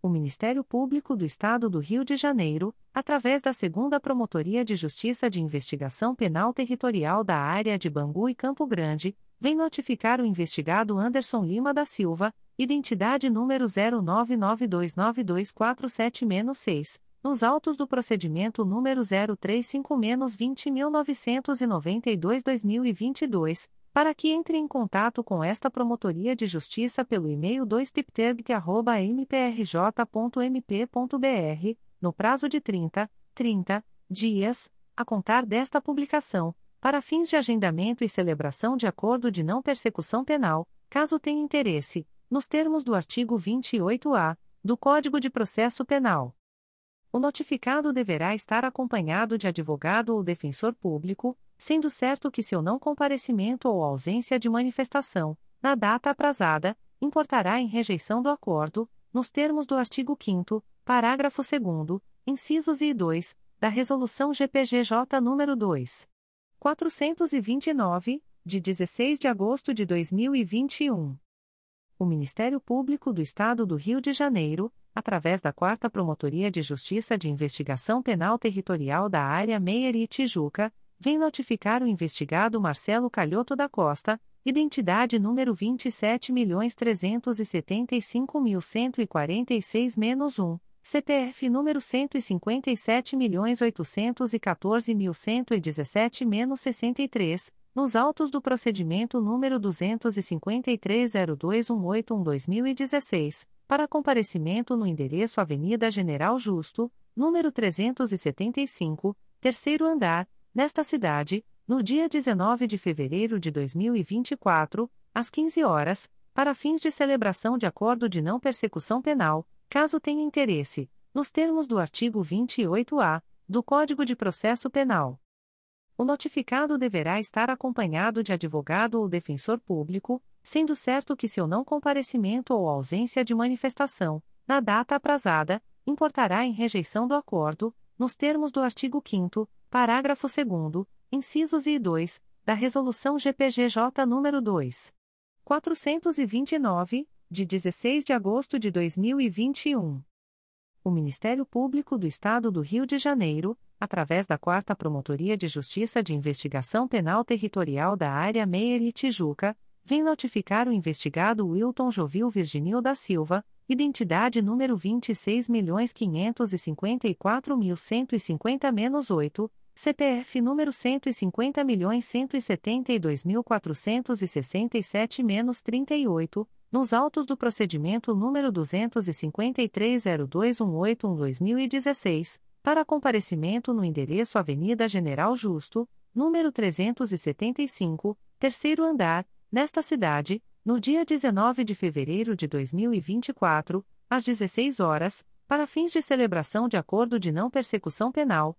O Ministério Público do Estado do Rio de Janeiro, através da Segunda Promotoria de Justiça de Investigação Penal Territorial da Área de Bangu e Campo Grande, vem notificar o investigado Anderson Lima da Silva, identidade número 09929247-6, nos autos do procedimento número 035-20992-2022 para que entre em contato com esta Promotoria de Justiça pelo e-mail 2pipterb.mprj.mp.br, no prazo de 30, 30 dias, a contar desta publicação, para fins de agendamento e celebração de acordo de não persecução penal, caso tenha interesse, nos termos do artigo 28-A do Código de Processo Penal. O notificado deverá estar acompanhado de advogado ou defensor público, sendo certo que seu não comparecimento ou ausência de manifestação, na data aprazada, importará em rejeição do acordo, nos termos do artigo 5 parágrafo 2 incisos e 2, da Resolução GPGJ nº 2. 429, de 16 de agosto de 2021. O Ministério Público do Estado do Rio de Janeiro, através da 4 Promotoria de Justiça de Investigação Penal Territorial da Área Meier e Tijuca, vem notificar o investigado Marcelo Calhoto da Costa, identidade número 27.375.146-1, CPF número 157.814.117-63, nos autos do procedimento número 253.02181-2016, para comparecimento no endereço Avenida General Justo, número 375, terceiro andar, nesta cidade, no dia 19 de fevereiro de 2024, às 15 horas, para fins de celebração de acordo de não persecução penal, caso tenha interesse, nos termos do artigo 28-A do Código de Processo Penal. O notificado deverá estar acompanhado de advogado ou defensor público, sendo certo que seu não comparecimento ou ausência de manifestação, na data aprazada, importará em rejeição do acordo, nos termos do artigo 5 Parágrafo 2 incisos e 2, da Resolução GPGJ nº 2. 429, de 16 de agosto de 2021. O Ministério Público do Estado do Rio de Janeiro, através da 4 Promotoria de Justiça de Investigação Penal Territorial da Área Meier e Tijuca, vem notificar o investigado Wilton Jovil Virginil da Silva, identidade número 26.554.150-8, CPF número 150.172.467-38, nos autos do procedimento número 253.02181-2016, para comparecimento no endereço Avenida General Justo, número 375, terceiro andar, nesta cidade, no dia 19 de fevereiro de 2024, às 16 horas, para fins de celebração de acordo de não persecução penal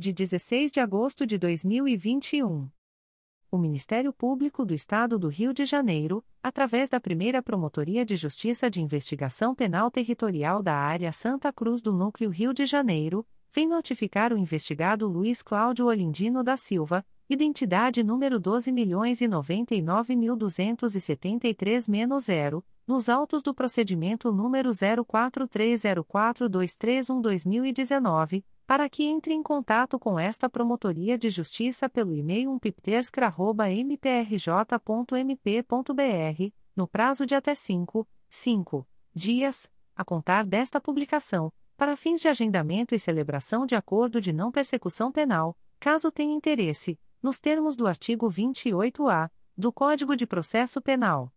de 16 de agosto de 2021. O Ministério Público do Estado do Rio de Janeiro, através da primeira Promotoria de Justiça de Investigação Penal Territorial da Área Santa Cruz do Núcleo Rio de Janeiro, vem notificar o investigado Luiz Cláudio Olindino da Silva, identidade número 12.099.273-0, nos autos do procedimento número 04304231-2019 para que entre em contato com esta Promotoria de Justiça pelo e-mail umpipterscra.mprj.mp.br, no prazo de até 5, 5 dias, a contar desta publicação, para fins de agendamento e celebração de acordo de não persecução penal, caso tenha interesse, nos termos do artigo 28-A do Código de Processo Penal.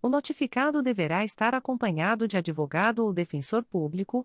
O notificado deverá estar acompanhado de advogado ou defensor público,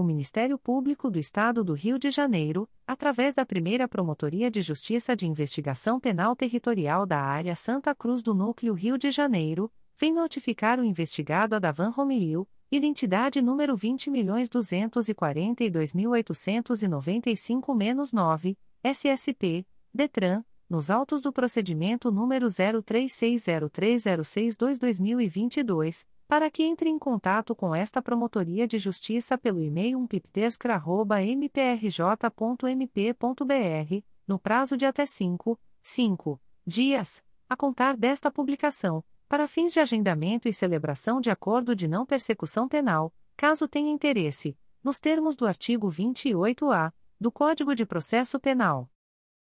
O Ministério Público do Estado do Rio de Janeiro, através da primeira Promotoria de Justiça de Investigação Penal Territorial da Área Santa Cruz do Núcleo Rio de Janeiro, vem notificar o investigado Adavan Romilio, identidade número 20.242.895-9, SSP, DETRAN, nos autos do procedimento número 03603062-2022 para que entre em contato com esta Promotoria de Justiça pelo e-mail umpipterscra.mprj.mp.br, no prazo de até 5, 5 dias, a contar desta publicação, para fins de agendamento e celebração de acordo de não persecução penal, caso tenha interesse, nos termos do artigo 28-A do Código de Processo Penal.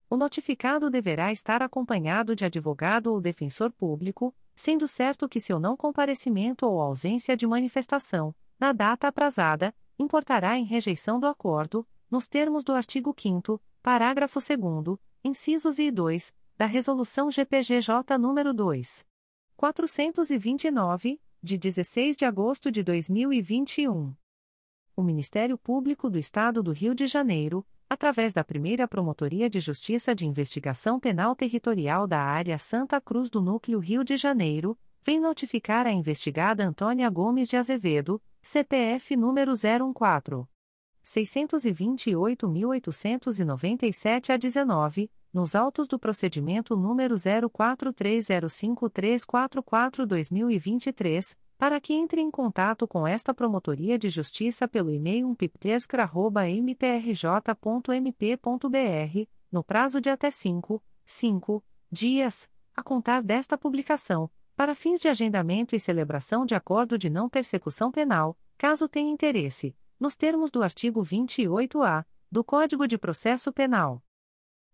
O notificado deverá estar acompanhado de advogado ou defensor público, sendo certo que seu não comparecimento ou ausência de manifestação, na data aprazada, importará em rejeição do acordo, nos termos do artigo 5 parágrafo 2 incisos e 2, da Resolução GPGJ nº 2. 429, de 16 de agosto de 2021. O Ministério Público do Estado do Rio de Janeiro, através da primeira Promotoria de Justiça de Investigação Penal Territorial da Área Santa Cruz do Núcleo Rio de Janeiro, vem notificar a investigada Antônia Gomes de Azevedo, CPF número 014. 628.897 a 19, nos autos do procedimento número 04305344-2023, para que entre em contato com esta Promotoria de Justiça pelo e-mail umpiptescra.mprj.mp.br, no prazo de até 5, 5 dias, a contar desta publicação, para fins de agendamento e celebração de acordo de não persecução penal, caso tenha interesse, nos termos do artigo 28-A do Código de Processo Penal.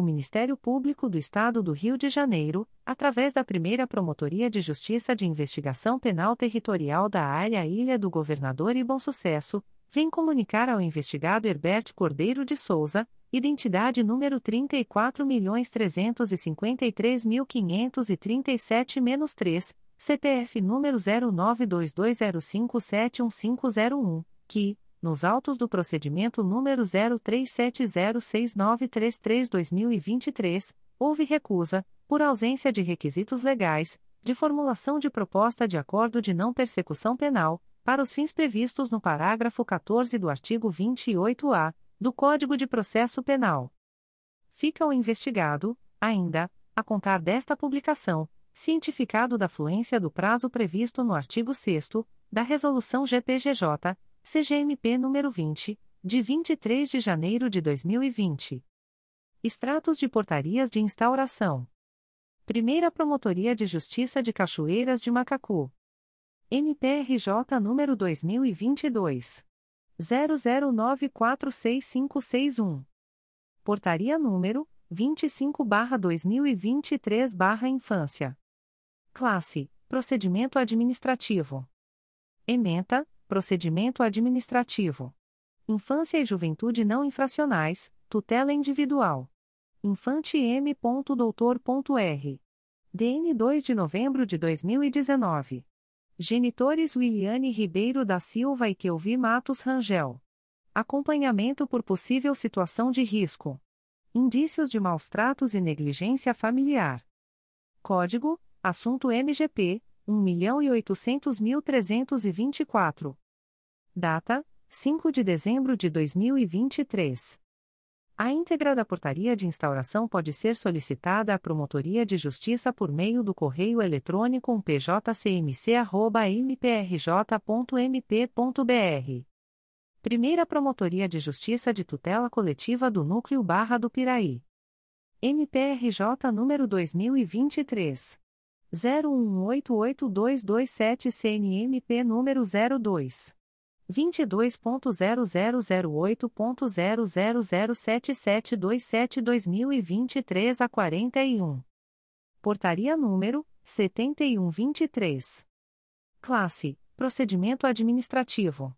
o Ministério Público do Estado do Rio de Janeiro, através da primeira Promotoria de Justiça de Investigação Penal Territorial da Área Ilha do Governador e Bom Sucesso, vem comunicar ao investigado Herbert Cordeiro de Souza, identidade número 34.353.537-3, CPF número 0922057151, que, nos autos do procedimento número 03706933-2023, houve recusa, por ausência de requisitos legais, de formulação de proposta de acordo de não persecução penal, para os fins previstos no parágrafo 14 do artigo 28-A do Código de Processo Penal. Fica o investigado, ainda, a contar desta publicação, cientificado da fluência do prazo previsto no artigo 6 da Resolução GPGJ CGMP número 20, de 23 de janeiro de 2020. Extratos de portarias de instauração. Primeira Promotoria de Justiça de Cachoeiras de Macacu. MPRJ número 2022 00946561. Portaria número 25/2023/Infância. Classe: Procedimento administrativo. Ementa: Procedimento administrativo. Infância e Juventude não infracionais, tutela individual. Infante M. Doutor.R. DN 2 de novembro de 2019. Genitores Williane Ribeiro da Silva e Kelvi Matos Rangel. Acompanhamento por possível situação de risco. Indícios de maus tratos e negligência familiar. Código: Assunto MGP 1.800.324. Data: 5 de dezembro de 2023. A íntegra da portaria de instauração pode ser solicitada à Promotoria de Justiça por meio do correio eletrônico pjcmc.mprj.mp.br. Primeira Promotoria de Justiça de Tutela Coletiva do Núcleo Barra do Piraí. MPRJ número 2023. 01882227 CNMP número 02. 22.0008.0007727-2023 a 41. Portaria número 7123. Classe: Procedimento Administrativo.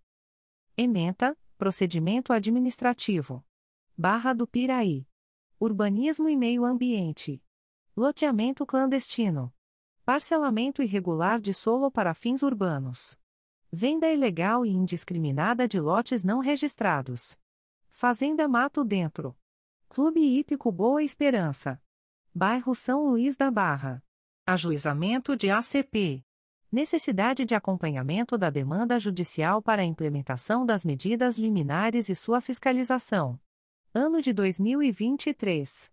Ementa: Procedimento Administrativo. Barra do Piraí. Urbanismo e Meio Ambiente. Loteamento clandestino. Parcelamento irregular de solo para fins urbanos. Venda ilegal e indiscriminada de lotes não registrados. Fazenda Mato Dentro. Clube Hípico Boa Esperança. Bairro São Luís da Barra. Ajuizamento de ACP. Necessidade de acompanhamento da demanda judicial para a implementação das medidas liminares e sua fiscalização. ano de 2023.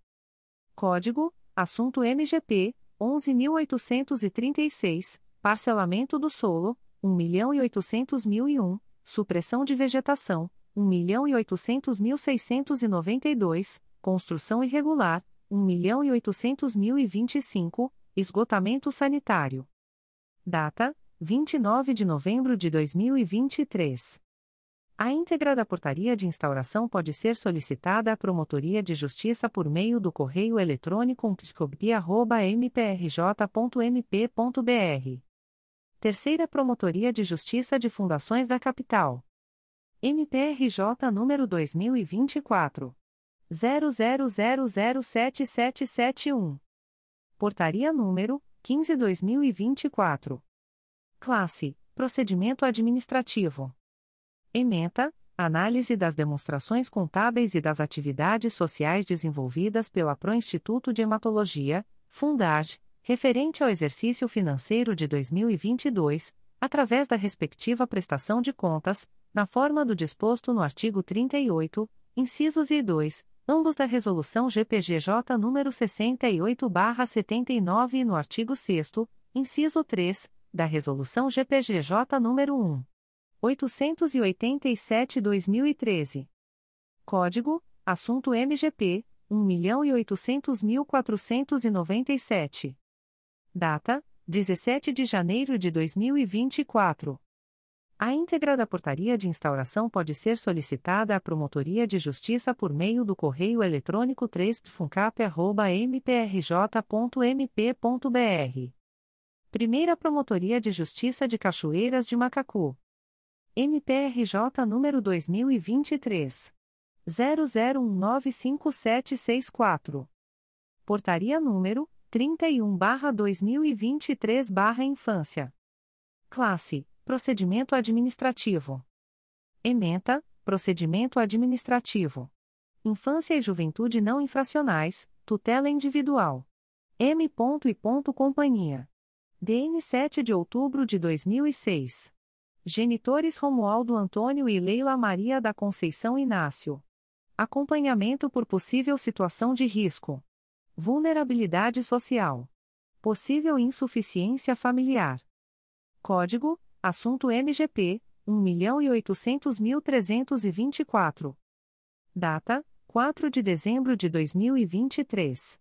Código: Assunto MGP 11836, parcelamento do solo 1.800.001, supressão de vegetação 1.800.692, construção irregular 1.800.025, esgotamento sanitário. Data: 29 de novembro de 2023. A íntegra da portaria de instauração pode ser solicitada à Promotoria de Justiça por meio do correio eletrônico psicobia.mprj.mp.br. Terceira Promotoria de Justiça de Fundações da Capital. MPRJ número 2024. 00007771. Portaria número 15/2024. Classe: Procedimento administrativo. Ementa: Análise das demonstrações contábeis e das atividades sociais desenvolvidas pela Proinstituto de Hematologia, Fundage, referente ao exercício financeiro de 2022, através da respectiva prestação de contas, na forma do disposto no artigo 38, incisos e 2, ambos da Resolução GPGJ nº 68/79 e no artigo 6 inciso 3, da Resolução GPGJ nº 1. 887-2013. Código: Assunto MGP 1.800.497. Data: 17 de janeiro de 2024. A íntegra da portaria de instauração pode ser solicitada à Promotoria de Justiça por meio do correio eletrônico 3funcap.mprj.mp.br. Primeira Promotoria de Justiça de Cachoeiras de Macacu. MPRJ número 2023 00195764. Portaria número 31/2023/Infância. Classe: Procedimento administrativo. Ementa: Procedimento administrativo. Infância e Juventude não infracionais, tutela individual. M. e. Companhia. DN 7 de outubro de 2006. Genitores Romualdo Antônio e Leila Maria da Conceição Inácio. Acompanhamento por possível situação de risco. Vulnerabilidade social. Possível insuficiência familiar. Código: Assunto MGP 1.800.324. Data: 4 de dezembro de 2023.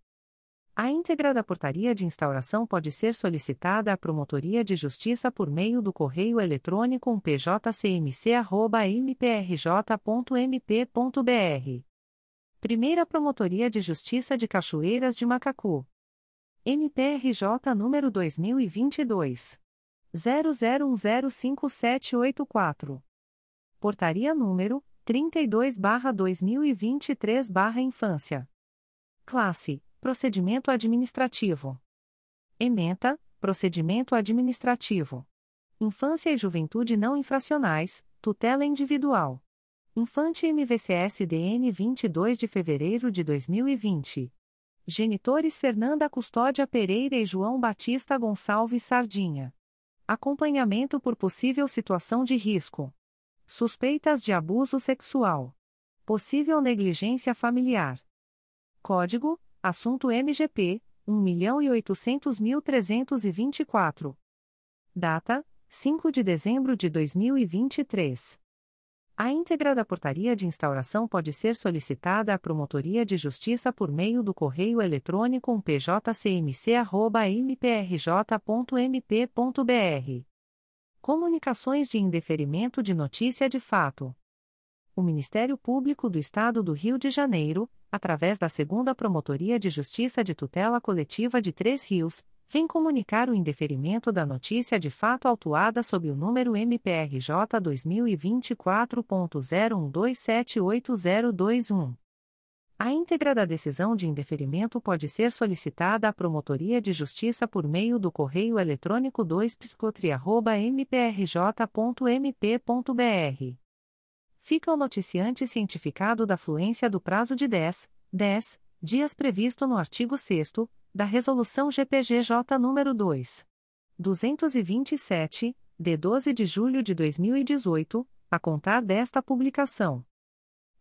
A íntegra da portaria de instauração pode ser solicitada à Promotoria de Justiça por meio do correio eletrônico pjcmc.mprj.mp.br. Primeira Promotoria de Justiça de Cachoeiras de Macacu. MPRJ número 2022. 00105784. Portaria número 32-2023-Infância. Classe Procedimento administrativo. Ementa, procedimento administrativo. Infância e Juventude não infracionais, tutela individual. Infante MVCS-DN 22 de fevereiro de 2020. Genitores Fernanda Custódia Pereira e João Batista Gonçalves Sardinha. Acompanhamento por possível situação de risco. Suspeitas de abuso sexual. Possível negligência familiar. Código Assunto MGP 1.800.324. Data: 5 de dezembro de 2023. A íntegra da portaria de instauração pode ser solicitada à Promotoria de Justiça por meio do correio eletrônico pjcmc.mprj.mp.br. Comunicações de indeferimento de notícia de fato. O Ministério Público do Estado do Rio de Janeiro, através da Segunda Promotoria de Justiça de Tutela Coletiva de Três Rios, vem comunicar o indeferimento da notícia de fato autuada sob o número MPRJ 2024.01278021. A íntegra da decisão de indeferimento pode ser solicitada à Promotoria de Justiça por meio do correio eletrônico 2psicotria.mprj.mp.br fica o noticiante cientificado da fluência do prazo de 10, 10 dias previsto no artigo 6 da Resolução GPGJ nº 2. 227, de 12 de julho de 2018, a contar desta publicação.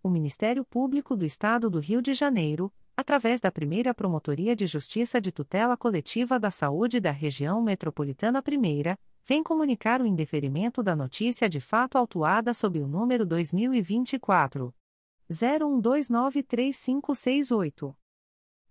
O Ministério Público do Estado do Rio de Janeiro, através da primeira Promotoria de Justiça de Tutela Coletiva da Saúde da Região Metropolitana I, vem comunicar o indeferimento da notícia de fato autuada sob o número 2024. 01293568.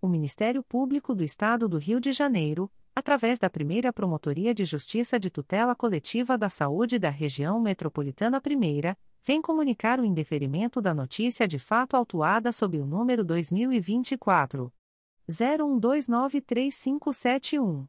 O Ministério Público do Estado do Rio de Janeiro, através da primeira Promotoria de Justiça de Tutela Coletiva da Saúde da Região Metropolitana I, vem comunicar o indeferimento da notícia de fato autuada sob o número 2024. 01293571.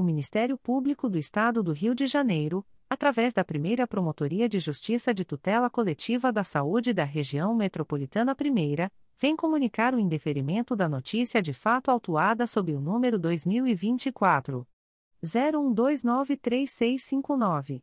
o Ministério Público do Estado do Rio de Janeiro, através da primeira Promotoria de Justiça de Tutela Coletiva da Saúde da Região Metropolitana I, vem comunicar o indeferimento da notícia de fato autuada sob o número 2024. 01293659.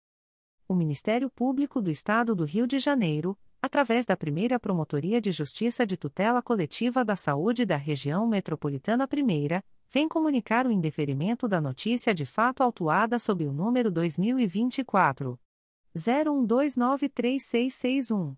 o Ministério Público do Estado do Rio de Janeiro, através da primeira Promotoria de Justiça de Tutela Coletiva da Saúde da Região Metropolitana I, vem comunicar o indeferimento da notícia de fato autuada sob o número 2024. 01293661.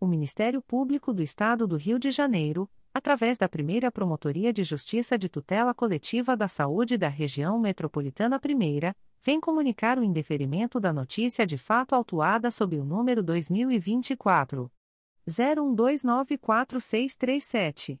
o Ministério Público do Estado do Rio de Janeiro, através da primeira Promotoria de Justiça de Tutela Coletiva da Saúde da Região Metropolitana I, vem comunicar o indeferimento da notícia de fato autuada sob o número 2024. 01294637.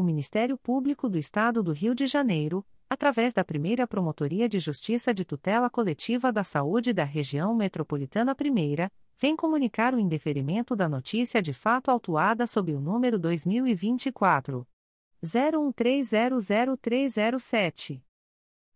o Ministério Público do Estado do Rio de Janeiro, através da primeira Promotoria de Justiça de Tutela Coletiva da Saúde da Região Metropolitana I, vem comunicar o indeferimento da notícia de fato autuada sob o número 2024. 01300307.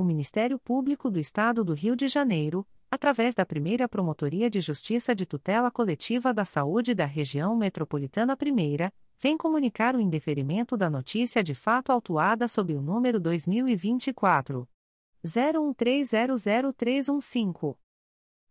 o Ministério Público do Estado do Rio de Janeiro, através da primeira Promotoria de Justiça de Tutela Coletiva da Saúde da Região Metropolitana I, vem comunicar o indeferimento da notícia de fato autuada sob o número 2024 01300315.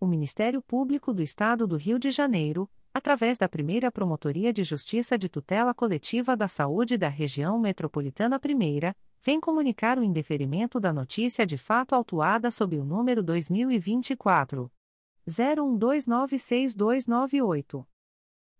O Ministério Público do Estado do Rio de Janeiro, através da primeira Promotoria de Justiça de Tutela Coletiva da Saúde da Região Metropolitana I, vem comunicar o indeferimento da notícia de fato autuada sob o número 2024. 01296298.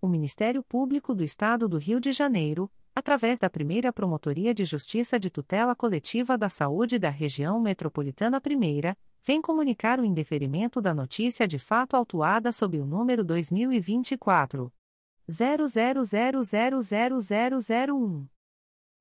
O Ministério Público do Estado do Rio de Janeiro, através da primeira Promotoria de Justiça de Tutela Coletiva da Saúde da Região Metropolitana I, vem comunicar o indeferimento da notícia de fato autuada sob o número 2024. 00000001.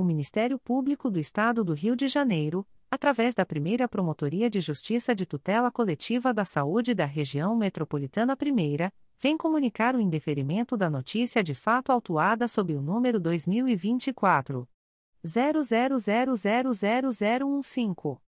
o Ministério Público do Estado do Rio de Janeiro, através da primeira Promotoria de Justiça de Tutela Coletiva da Saúde da Região Metropolitana I, vem comunicar o indeferimento da notícia de fato autuada sob o número 2024. 00000015.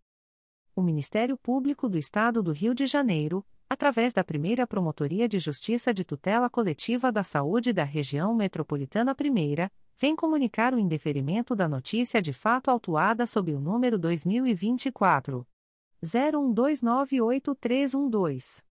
O Ministério Público do Estado do Rio de Janeiro, através da primeira Promotoria de Justiça de Tutela Coletiva da Saúde da Região Metropolitana I, vem comunicar o indeferimento da notícia de fato autuada sob o número 2024. 01298312.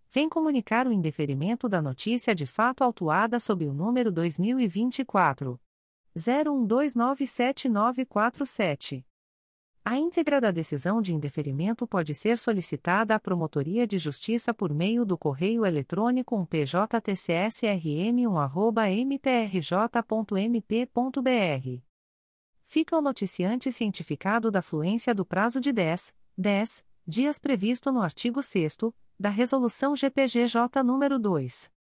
vem comunicar o indeferimento da notícia de fato autuada sob o número 2024 01297947. A íntegra da decisão de indeferimento pode ser solicitada à Promotoria de Justiça por meio do correio eletrônico pjtcsrm1@mprj.mp.br. Fica o noticiante cientificado da fluência do prazo de 10, 10 dias previsto no artigo 6 da Resolução GPGJ nº 2.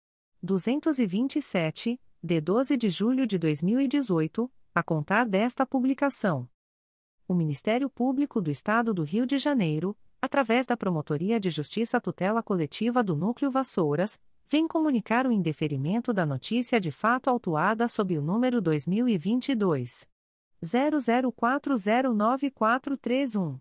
227, de 12 de julho de 2018, a contar desta publicação o Ministério Público do Estado do Rio de Janeiro, através da Promotoria de Justiça Tutela Coletiva do Núcleo Vassouras, vem comunicar o indeferimento da notícia de fato autuada sob o número 2022 00409431.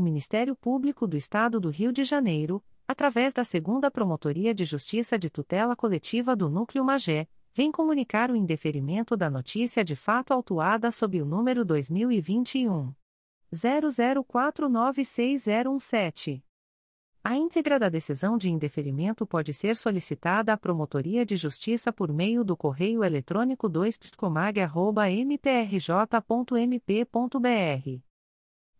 O Ministério Público do Estado do Rio de Janeiro, através da Segunda Promotoria de Justiça de Tutela Coletiva do Núcleo Magé, vem comunicar o indeferimento da notícia de fato autuada sob o número 2021 00496017. A íntegra da decisão de indeferimento pode ser solicitada à Promotoria de Justiça por meio do correio eletrônico 2pscomag.mprj.mp.br.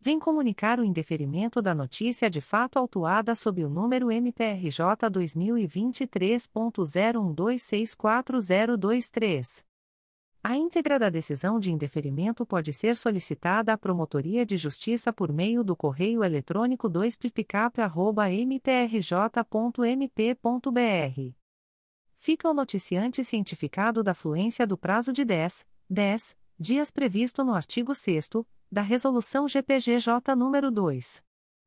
vem comunicar o indeferimento da notícia de fato autuada sob o número MPRJ 2023.01264023. A íntegra da decisão de indeferimento pode ser solicitada à Promotoria de Justiça por meio do correio eletrônico 2picap.mprj.mp.br. Fica o noticiante cientificado da fluência do prazo de 10, 10 dias previsto no artigo 6 da Resolução GPGJ nº 2.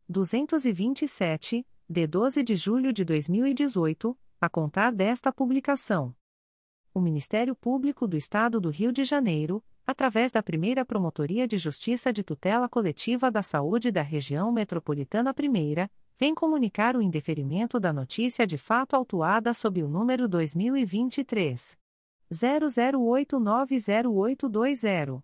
227, de 12 de julho de 2018, a contar desta publicação o Ministério Público do Estado do Rio de Janeiro, através da primeira Promotoria de Justiça de Tutela Coletiva da Saúde da Região Metropolitana I, vem comunicar o indeferimento da notícia de fato autuada sob o número 2023. 00890820.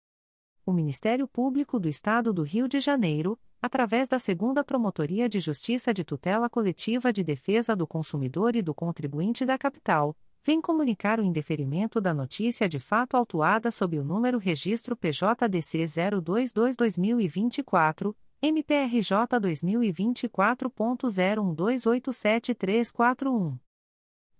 o Ministério Público do Estado do Rio de Janeiro, através da Segunda Promotoria de Justiça de Tutela Coletiva de Defesa do Consumidor e do Contribuinte da Capital, vem comunicar o indeferimento da notícia de fato autuada sob o número registro PJDC 022-2024, MPRJ 2024.01287341.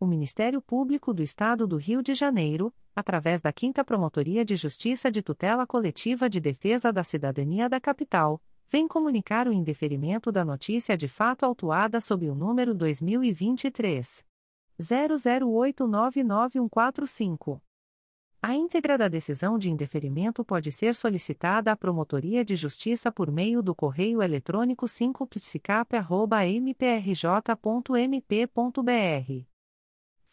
o Ministério Público do Estado do Rio de Janeiro, através da 5 Promotoria de Justiça de Tutela Coletiva de Defesa da Cidadania da Capital, vem comunicar o indeferimento da notícia de fato autuada sob o número 2023 00899145. A íntegra da decisão de indeferimento pode ser solicitada à Promotoria de Justiça por meio do correio eletrônico 5psicap.mprj.mp.br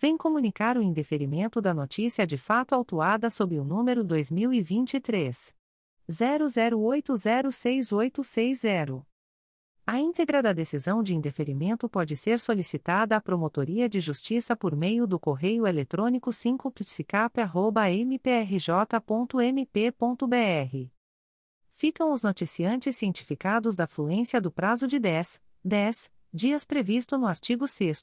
vem comunicar o indeferimento da notícia de fato autuada sob o número 2023 00806860. A íntegra da decisão de indeferimento pode ser solicitada à Promotoria de Justiça por meio do correio eletrônico 5psicap.mprj.mp.br. Ficam os noticiantes cientificados da fluência do prazo de 10, 10 dias previsto no artigo 6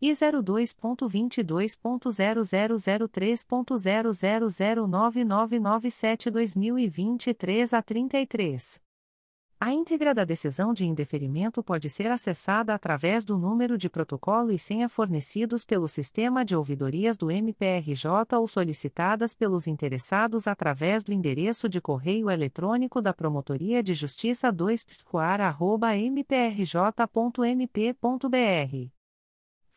e 02.22.0003.0009997-2023 a 33. A íntegra da decisão de indeferimento pode ser acessada através do número de protocolo e senha fornecidos pelo sistema de ouvidorias do MPRJ ou solicitadas pelos interessados através do endereço de correio eletrônico da Promotoria de Justiça 2 mprj.mp.br.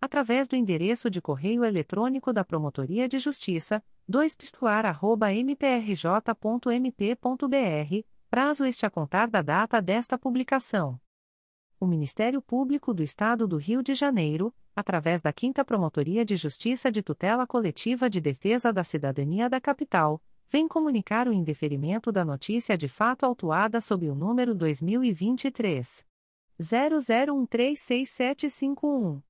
através do endereço de correio eletrônico da Promotoria de Justiça, 2 mprj.mp.br prazo este a contar da data desta publicação. O Ministério Público do Estado do Rio de Janeiro, através da 5 Promotoria de Justiça de Tutela Coletiva de Defesa da Cidadania da Capital, vem comunicar o indeferimento da notícia de fato autuada sob o número 2023 00136751.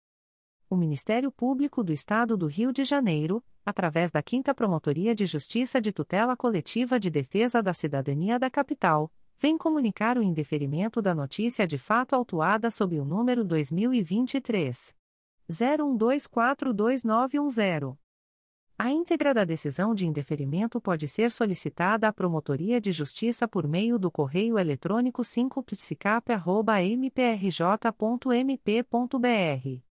o Ministério Público do Estado do Rio de Janeiro, através da 5 Promotoria de Justiça de Tutela Coletiva de Defesa da Cidadania da Capital, vem comunicar o indeferimento da notícia de fato autuada sob o número 2023 01242910. A íntegra da decisão de indeferimento pode ser solicitada à Promotoria de Justiça por meio do correio eletrônico 5psicap.mprj.mp.br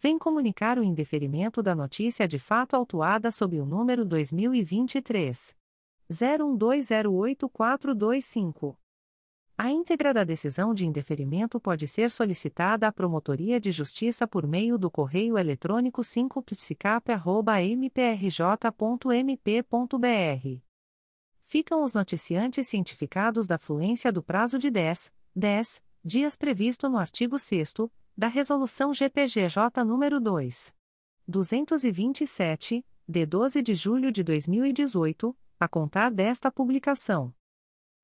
vem comunicar o indeferimento da notícia de fato autuada sob o número 2023 01208425. A íntegra da decisão de indeferimento pode ser solicitada à Promotoria de Justiça por meio do correio eletrônico 5psicap.mprj.mp.br. Ficam os noticiantes cientificados da fluência do prazo de 10, 10 dias previsto no artigo 6 da Resolução GPGJ nº 2. 227, de 12 de julho de 2018, a contar desta publicação.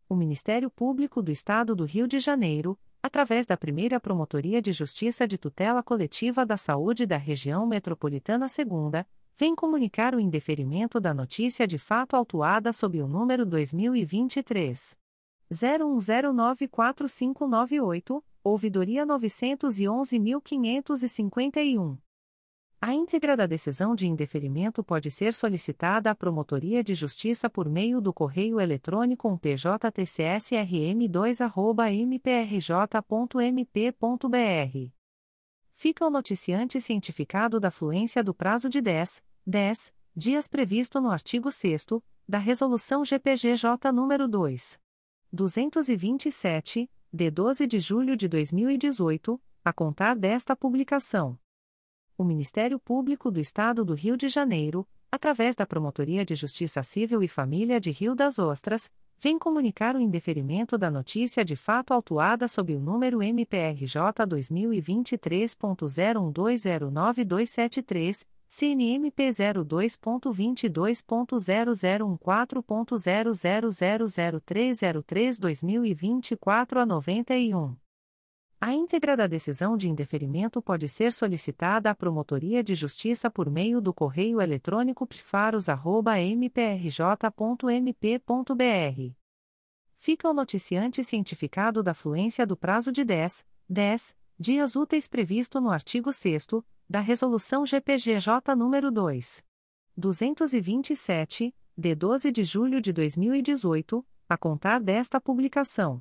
O Ministério Público do Estado do Rio de Janeiro, através da primeira Promotoria de Justiça de Tutela Coletiva da Saúde da Região Metropolitana II, vem comunicar o indeferimento da notícia de fato autuada sob o número 2023. 01094598, ouvidoria 911.551. A íntegra da decisão de indeferimento pode ser solicitada à Promotoria de Justiça por meio do correio eletrônico pjtcsrm2@mprj.mp.br. Fica o noticiante cientificado da fluência do prazo de 10, 10 dias previsto no artigo 6 da Resolução GPGJ nº 2. 227, de 12 de julho de 2018, a contar desta publicação. O Ministério Público do Estado do Rio de Janeiro, através da Promotoria de Justiça Civil e Família de Rio das Ostras, vem comunicar o indeferimento da notícia de fato autuada sob o número MPRJ 2023.01209273, CNMP 02.22.0014.0000303-2024 a 91. A íntegra da decisão de indeferimento pode ser solicitada à Promotoria de Justiça por meio do correio eletrônico pfaros.mprj.mp.br. Fica o noticiante cientificado da fluência do prazo de 10, 10 dias úteis previsto no artigo 6 da Resolução GPGJ nº 2. 227, de 12 de julho de 2018, a contar desta publicação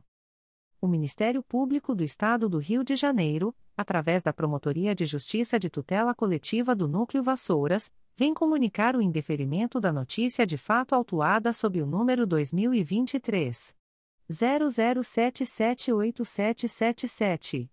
o Ministério Público do Estado do Rio de Janeiro, através da Promotoria de Justiça de Tutela Coletiva do Núcleo Vassouras, vem comunicar o indeferimento da notícia de fato autuada sob o número 2023 00778777.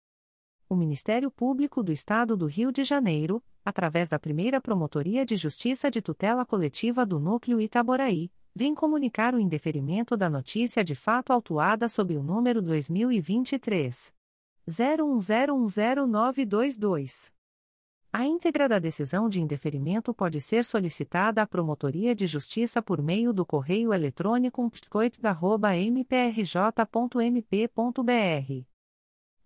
O Ministério Público do Estado do Rio de Janeiro, através da primeira Promotoria de Justiça de Tutela Coletiva do Núcleo Itaboraí, vem comunicar o indeferimento da notícia de fato autuada sob o número 2023 01010922. A íntegra da decisão de indeferimento pode ser solicitada à Promotoria de Justiça por meio do correio eletrônico psicoip.mprj.mp.br.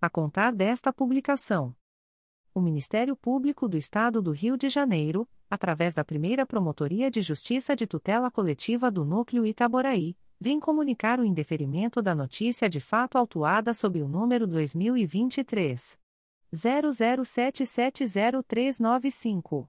a contar desta publicação. O Ministério Público do Estado do Rio de Janeiro, através da primeira Promotoria de Justiça de Tutela Coletiva do Núcleo Itaboraí, vem comunicar o indeferimento da notícia de fato autuada sob o número 2023. 00770395.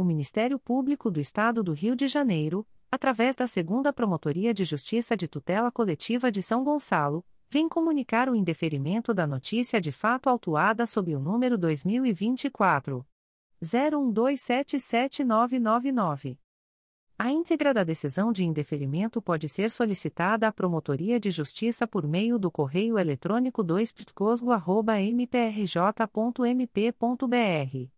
O Ministério Público do Estado do Rio de Janeiro, através da Segunda Promotoria de Justiça de Tutela Coletiva de São Gonçalo, vem comunicar o indeferimento da notícia de fato autuada sob o número 2024 01277999. A íntegra da decisão de indeferimento pode ser solicitada à Promotoria de Justiça por meio do correio eletrônico 2 mprj.mp.br.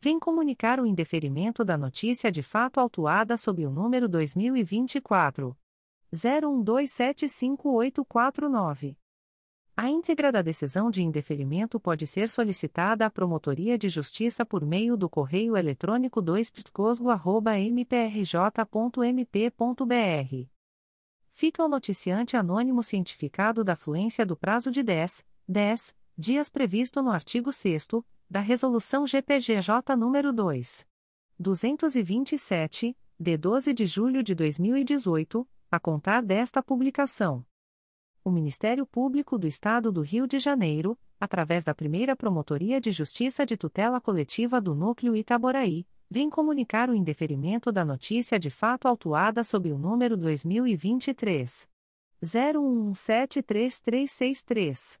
vem comunicar o indeferimento da notícia de fato autuada sob o número 2024 01275849. A íntegra da decisão de indeferimento pode ser solicitada à Promotoria de Justiça por meio do correio eletrônico 2 mprj.mp.br fica o noticiante anônimo cientificado da fluência do prazo de 10, 10 dias previsto no artigo 6 da Resolução GPGJ nº 2. 227, de 12 de julho de 2018, a contar desta publicação. O Ministério Público do Estado do Rio de Janeiro, através da primeira Promotoria de Justiça de Tutela Coletiva do Núcleo Itaboraí, vem comunicar o indeferimento da notícia de fato autuada sob o número 2023 01173363.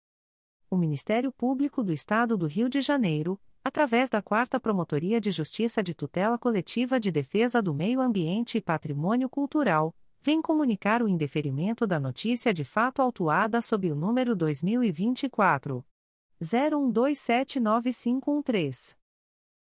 O Ministério Público do Estado do Rio de Janeiro, através da 4 Promotoria de Justiça de Tutela Coletiva de Defesa do Meio Ambiente e Patrimônio Cultural, vem comunicar o indeferimento da notícia de fato autuada sob o número 2024 01279513.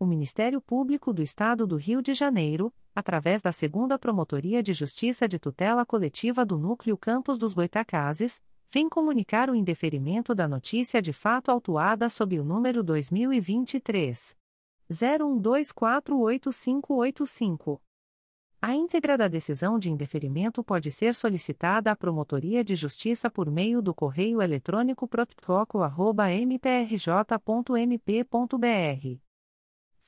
o Ministério Público do Estado do Rio de Janeiro, através da Segunda Promotoria de Justiça de Tutela Coletiva do Núcleo Campos dos Goitacazes, vem comunicar o indeferimento da notícia de fato autuada sob o número 2023 01248585. A íntegra da decisão de indeferimento pode ser solicitada à Promotoria de Justiça por meio do correio eletrônico proptoco.mprj.mp.br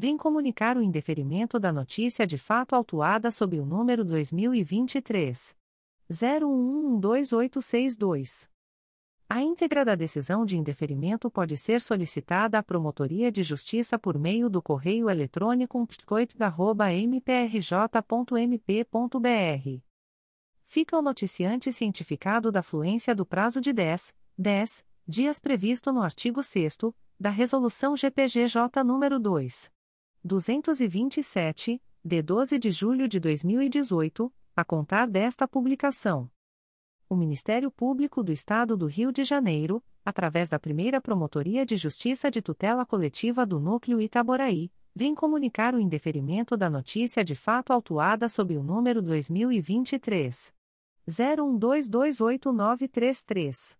vem comunicar o indeferimento da notícia de fato autuada sob o número 2023 0112862. A íntegra da decisão de indeferimento pode ser solicitada à Promotoria de Justiça por meio do correio eletrônico psicoit.mprj.mp.br. Fica o noticiante cientificado da fluência do prazo de 10, 10 dias previsto no artigo 6 da Resolução GPGJ nº 2. 227, de 12 de julho de 2018, a contar desta publicação. O Ministério Público do Estado do Rio de Janeiro, através da primeira Promotoria de Justiça de Tutela Coletiva do Núcleo Itaboraí, vem comunicar o indeferimento da notícia de fato autuada sob o número 2023 01228933.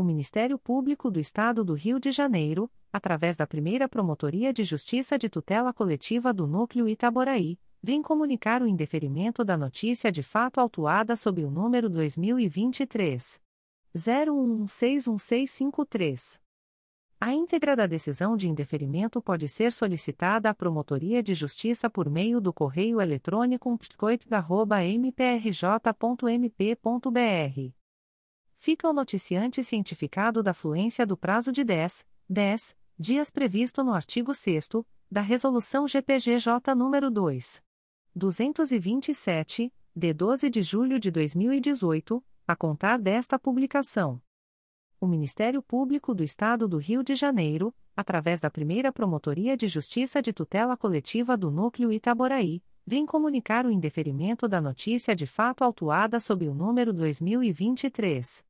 O Ministério Público do Estado do Rio de Janeiro, através da primeira Promotoria de Justiça de Tutela Coletiva do Núcleo Itaboraí, vem comunicar o indeferimento da notícia de fato autuada sob o número 2023. 01161653. A íntegra da decisão de indeferimento pode ser solicitada à Promotoria de Justiça por meio do correio eletrônico psicoip.mprj.mp.br. Fica o noticiante cientificado da fluência do prazo de 10, 10 dias previsto no artigo 6 da Resolução GPGJ nº 2. 227, de 12 de julho de 2018, a contar desta publicação. O Ministério Público do Estado do Rio de Janeiro, através da primeira Promotoria de Justiça de Tutela Coletiva do Núcleo Itaboraí, vem comunicar o indeferimento da notícia de fato autuada sob o número 2023.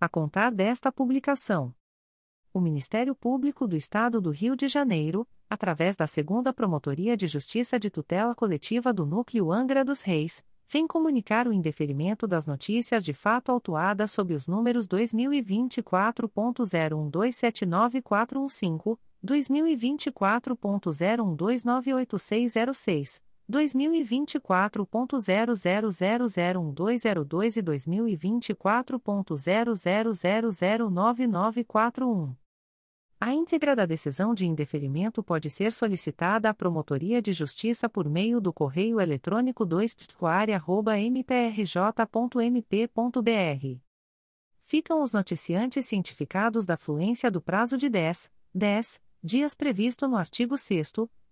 a contar desta publicação. O Ministério Público do Estado do Rio de Janeiro, através da Segunda Promotoria de Justiça de Tutela Coletiva do Núcleo Angra dos Reis, vem comunicar o indeferimento das notícias de fato autuadas sob os números 2024.01279415, 2024.01298606, 2024.00001202 e 2024.00009941. A íntegra da decisão de indeferimento pode ser solicitada à Promotoria de Justiça por meio do correio eletrônico 2 mprj.mp.br. Ficam os noticiantes cientificados da fluência do prazo de 10, 10 dias previsto no artigo 6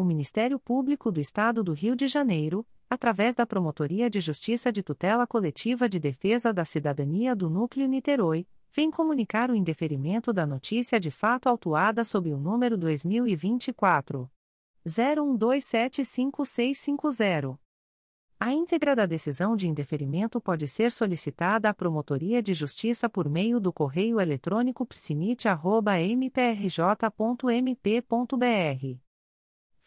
O Ministério Público do Estado do Rio de Janeiro, através da Promotoria de Justiça de Tutela Coletiva de Defesa da Cidadania do Núcleo Niterói, vem comunicar o indeferimento da notícia de fato autuada sob o número 2024 01275650. A íntegra da decisão de indeferimento pode ser solicitada à Promotoria de Justiça por meio do correio eletrônico psinit.mprj.mp.br.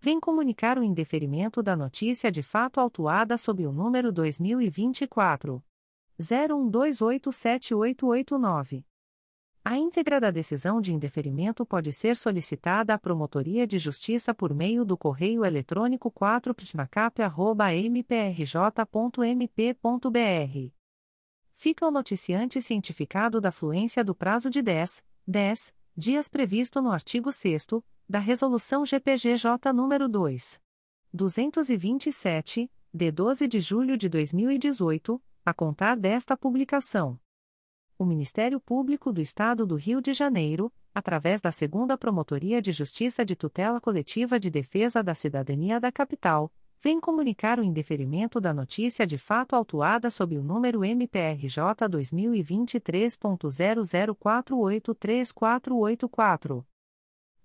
vem comunicar o indeferimento da notícia de fato autuada sob o número 2024 01287889. A íntegra da decisão de indeferimento pode ser solicitada à Promotoria de Justiça por meio do correio eletrônico 4ptmacap.mprj.mp.br. Fica o noticiante cientificado da fluência do prazo de 10, 10 dias previsto no artigo 6 da Resolução GPGJ nº 2. 227, de 12 de julho de 2018, a contar desta publicação. O Ministério Público do Estado do Rio de Janeiro, através da Segunda Promotoria de Justiça de Tutela Coletiva de Defesa da Cidadania da Capital, vem comunicar o indeferimento da notícia de fato autuada sob o número MPRJ 2023.00483484.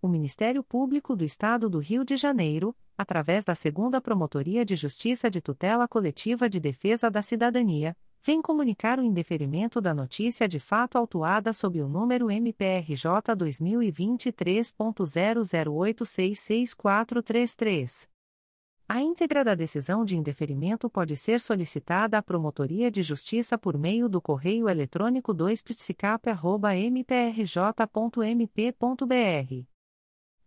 o Ministério Público do Estado do Rio de Janeiro, através da Segunda Promotoria de Justiça de Tutela Coletiva de Defesa da Cidadania, vem comunicar o indeferimento da notícia de fato autuada sob o número MPRJ 2023.00866433. A íntegra da decisão de indeferimento pode ser solicitada à Promotoria de Justiça por meio do correio eletrônico 2psicap.mprj.mp.br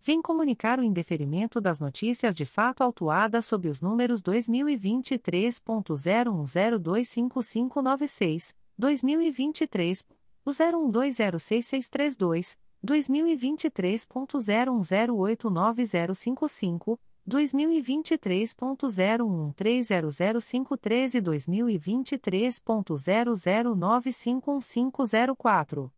vem comunicar o indeferimento das notícias de fato autuadas sob os números 2023.01025596, 2023 01206632, 2023.01089055, 2023.01300513 e 2023.00951504.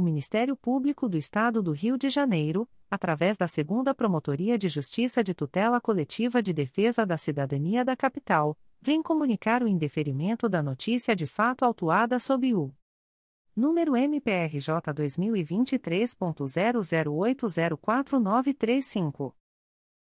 O Ministério Público do Estado do Rio de Janeiro, através da Segunda Promotoria de Justiça de Tutela Coletiva de Defesa da Cidadania da Capital, vem comunicar o indeferimento da notícia de fato autuada sob o número MPRJ 2023.00804935.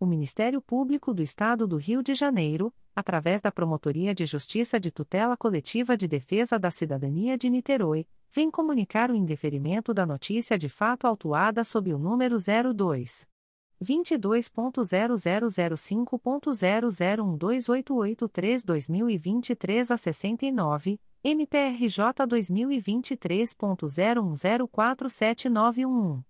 o Ministério Público do Estado do Rio de Janeiro, através da Promotoria de Justiça de Tutela Coletiva de Defesa da Cidadania de Niterói, vem comunicar o indeferimento da notícia de fato autuada sob o número 02 22.0005.0012883-2023 a 69, MPRJ 2023.01047911.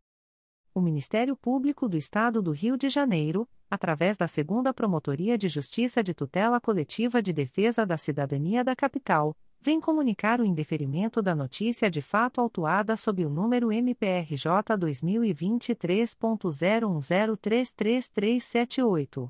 O Ministério Público do Estado do Rio de Janeiro, através da Segunda Promotoria de Justiça de Tutela Coletiva de Defesa da Cidadania da Capital, vem comunicar o indeferimento da notícia de fato autuada sob o número MPRJ 2023.01033378.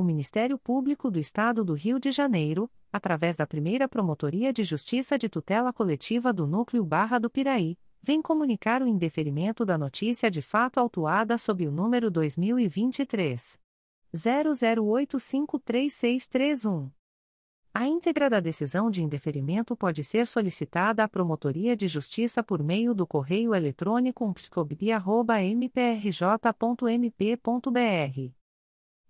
O Ministério Público do Estado do Rio de Janeiro, através da primeira Promotoria de Justiça de Tutela Coletiva do Núcleo Barra do Piraí, vem comunicar o indeferimento da notícia de fato autuada sob o número 2023. 00853631. A íntegra da decisão de indeferimento pode ser solicitada à Promotoria de Justiça por meio do correio eletrônico psicobia.mprj.mp.br.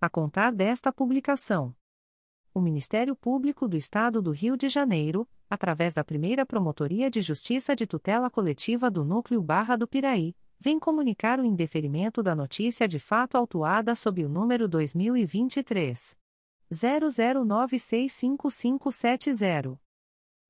a contar desta publicação. O Ministério Público do Estado do Rio de Janeiro, através da primeira Promotoria de Justiça de Tutela Coletiva do Núcleo Barra do Piraí, vem comunicar o indeferimento da notícia de fato autuada sob o número 2023 00965570.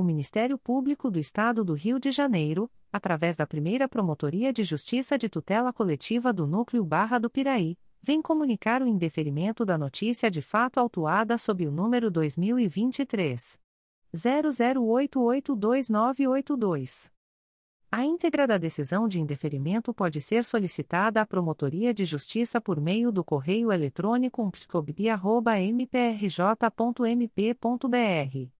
O Ministério Público do Estado do Rio de Janeiro, através da primeira Promotoria de Justiça de Tutela Coletiva do Núcleo Barra do Piraí, vem comunicar o indeferimento da notícia de fato autuada sob o número 2023 00882982. A íntegra da decisão de indeferimento pode ser solicitada à Promotoria de Justiça por meio do correio eletrônico psicobia.mprj.mp.br.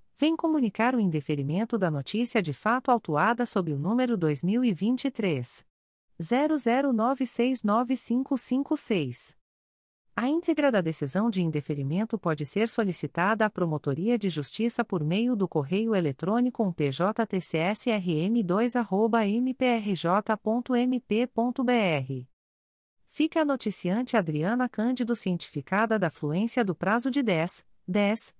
vem comunicar o indeferimento da notícia de fato autuada sob o número 2023 00969556. A íntegra da decisão de indeferimento pode ser solicitada à Promotoria de Justiça por meio do correio eletrônico pjtcsrm2@mprj.mp.br. Fica a noticiante Adriana Cândido cientificada da fluência do prazo de 10, 10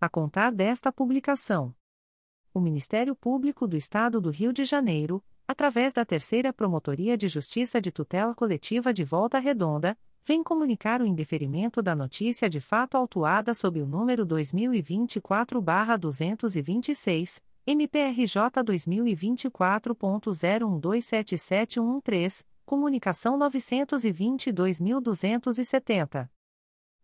a contar desta publicação. O Ministério Público do Estado do Rio de Janeiro, através da Terceira Promotoria de Justiça de Tutela Coletiva de Volta Redonda, vem comunicar o indeferimento da notícia de fato autuada sob o número 2024-226, MPRJ 2024.01277113, comunicação 922.270.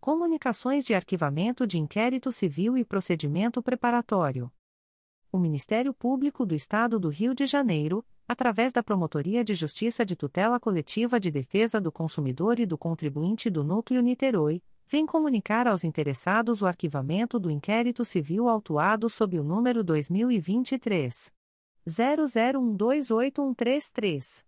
Comunicações de arquivamento de inquérito civil e procedimento preparatório. O Ministério Público do Estado do Rio de Janeiro, através da Promotoria de Justiça de Tutela Coletiva de Defesa do Consumidor e do Contribuinte do Núcleo Niterói, vem comunicar aos interessados o arquivamento do inquérito civil autuado sob o número 2023 00128133.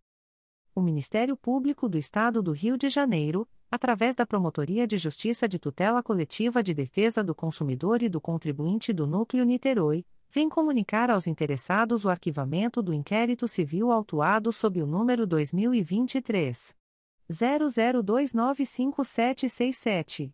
O Ministério Público do Estado do Rio de Janeiro, através da Promotoria de Justiça de Tutela Coletiva de Defesa do Consumidor e do Contribuinte do Núcleo Niterói, vem comunicar aos interessados o arquivamento do inquérito civil autuado sob o número 2023 00295767.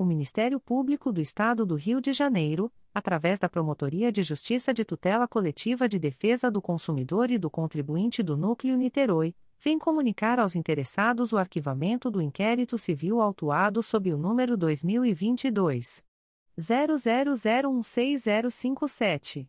O Ministério Público do Estado do Rio de Janeiro, através da Promotoria de Justiça de Tutela Coletiva de Defesa do Consumidor e do Contribuinte do Núcleo Niterói, vem comunicar aos interessados o arquivamento do inquérito civil autuado sob o número 2022 00016057.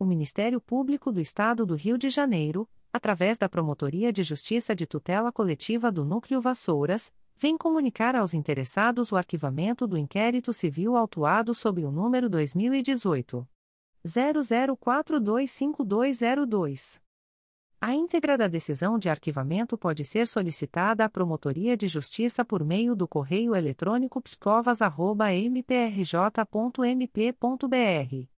O Ministério Público do Estado do Rio de Janeiro, através da Promotoria de Justiça de Tutela Coletiva do Núcleo Vassouras, vem comunicar aos interessados o arquivamento do inquérito civil autuado sob o número 2018 00425202. A íntegra da decisão de arquivamento pode ser solicitada à Promotoria de Justiça por meio do correio eletrônico pscovas.mprj.mp.br.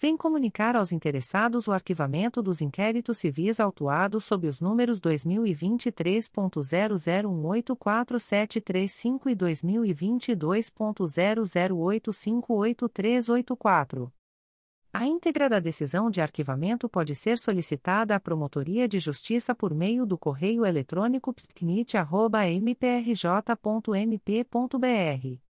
vem comunicar aos interessados o arquivamento dos inquéritos civis autuados sob os números 2023.00184735 e 2022.00858384. A íntegra da decisão de arquivamento pode ser solicitada à Promotoria de Justiça por meio do correio eletrônico ptknit.mprj.mp.br.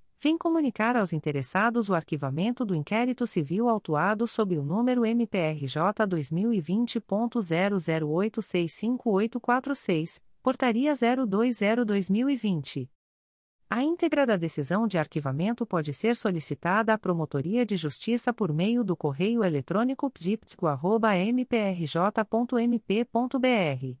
vem comunicar aos interessados o arquivamento do inquérito civil autuado sob o número MPRJ 2020.00865846, Portaria 020-2020. A íntegra da decisão de arquivamento pode ser solicitada à Promotoria de Justiça por meio do correio eletrônico pdiptico.mprj.mp.br.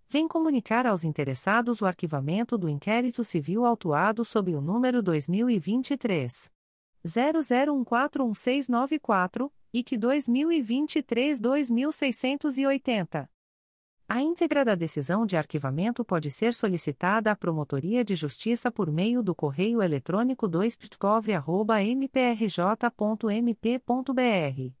vem comunicar aos interessados o arquivamento do inquérito civil autuado sob o número 2023 00141694 e que 2023 2680. A íntegra da decisão de arquivamento pode ser solicitada à Promotoria de Justiça por meio do correio eletrônico 2ptcov.mprj.mp.br.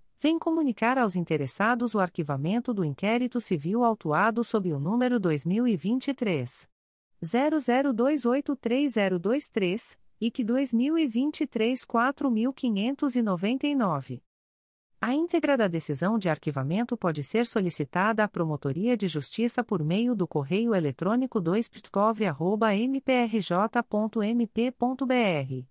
vem comunicar aos interessados o arquivamento do inquérito civil autuado sob o número 2023 00283023 e que 2023 4599. A íntegra da decisão de arquivamento pode ser solicitada à Promotoria de Justiça por meio do correio eletrônico 2ptkov.mprj.mp.br.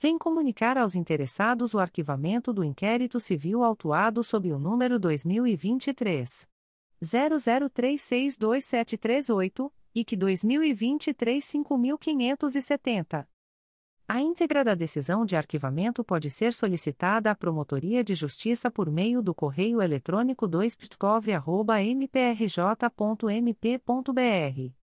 vem comunicar aos interessados o arquivamento do inquérito civil autuado sob o número 2023 00362738 e que 2023 5570. A íntegra da decisão de arquivamento pode ser solicitada à Promotoria de Justiça por meio do correio eletrônico 2ptkov.mprj.mp.br.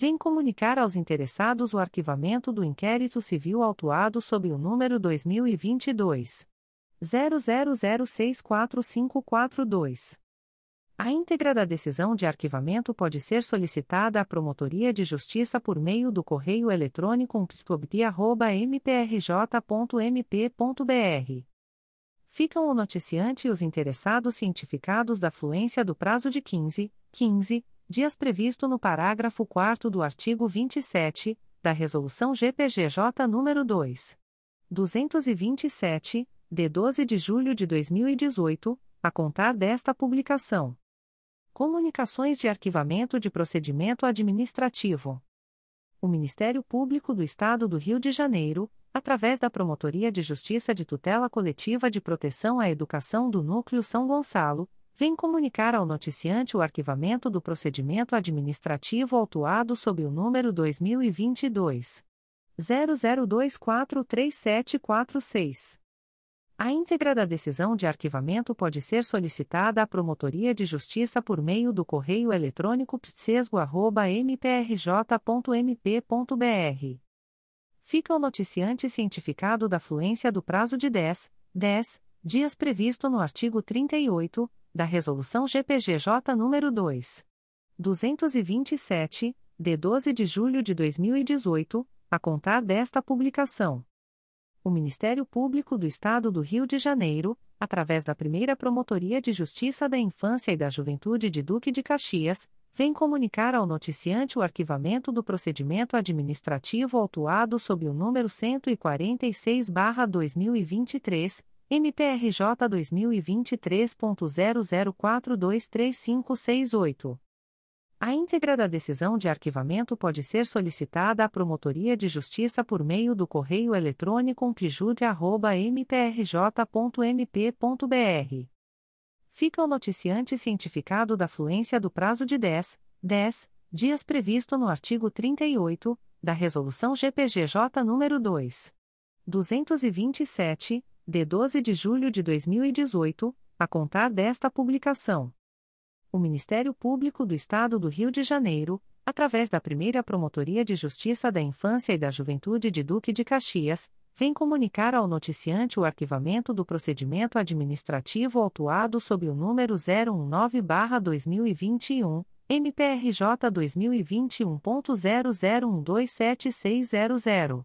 vem comunicar aos interessados o arquivamento do inquérito civil autuado sob o número 2022 00064542. A íntegra da decisão de arquivamento pode ser solicitada à Promotoria de Justiça por meio do correio eletrônico psicobd.mprj.mp.br. Ficam o noticiante e os interessados cientificados da fluência do prazo de 15, 15 dias previsto no parágrafo 4 do artigo 27 da Resolução GPGJ nº 2. 227, de 12 de julho de 2018, a contar desta publicação. Comunicações de Arquivamento de Procedimento Administrativo. O Ministério Público do Estado do Rio de Janeiro, através da Promotoria de Justiça de Tutela Coletiva de Proteção à Educação do Núcleo São Gonçalo, vem comunicar ao noticiante o arquivamento do procedimento administrativo autuado sob o número 2022 00243746. A íntegra da decisão de arquivamento pode ser solicitada à Promotoria de Justiça por meio do correio eletrônico ptsesgo.mprj.mp.br. Fica o noticiante cientificado da fluência do prazo de 10, 10 dias previsto no artigo 38 da Resolução GPGJ nº 2. 227, de 12 de julho de 2018, a contar desta publicação. O Ministério Público do Estado do Rio de Janeiro, através da primeira Promotoria de Justiça da Infância e da Juventude de Duque de Caxias, vem comunicar ao noticiante o arquivamento do procedimento administrativo autuado sob o número 146-2023, MPRJ 2023.00423568. A íntegra da decisão de arquivamento pode ser solicitada à Promotoria de Justiça por meio do correio eletrônico umplijude.mprj.mp.br. Fica o noticiante cientificado da fluência do prazo de 10, 10 dias previsto no artigo 38 da Resolução GPGJ nº 2. 227, de 12 de julho de 2018, a contar desta publicação. O Ministério Público do Estado do Rio de Janeiro, através da primeira Promotoria de Justiça da Infância e da Juventude de Duque de Caxias, vem comunicar ao noticiante o arquivamento do procedimento administrativo autuado sob o número 019-2021, MPRJ 2021.00127600.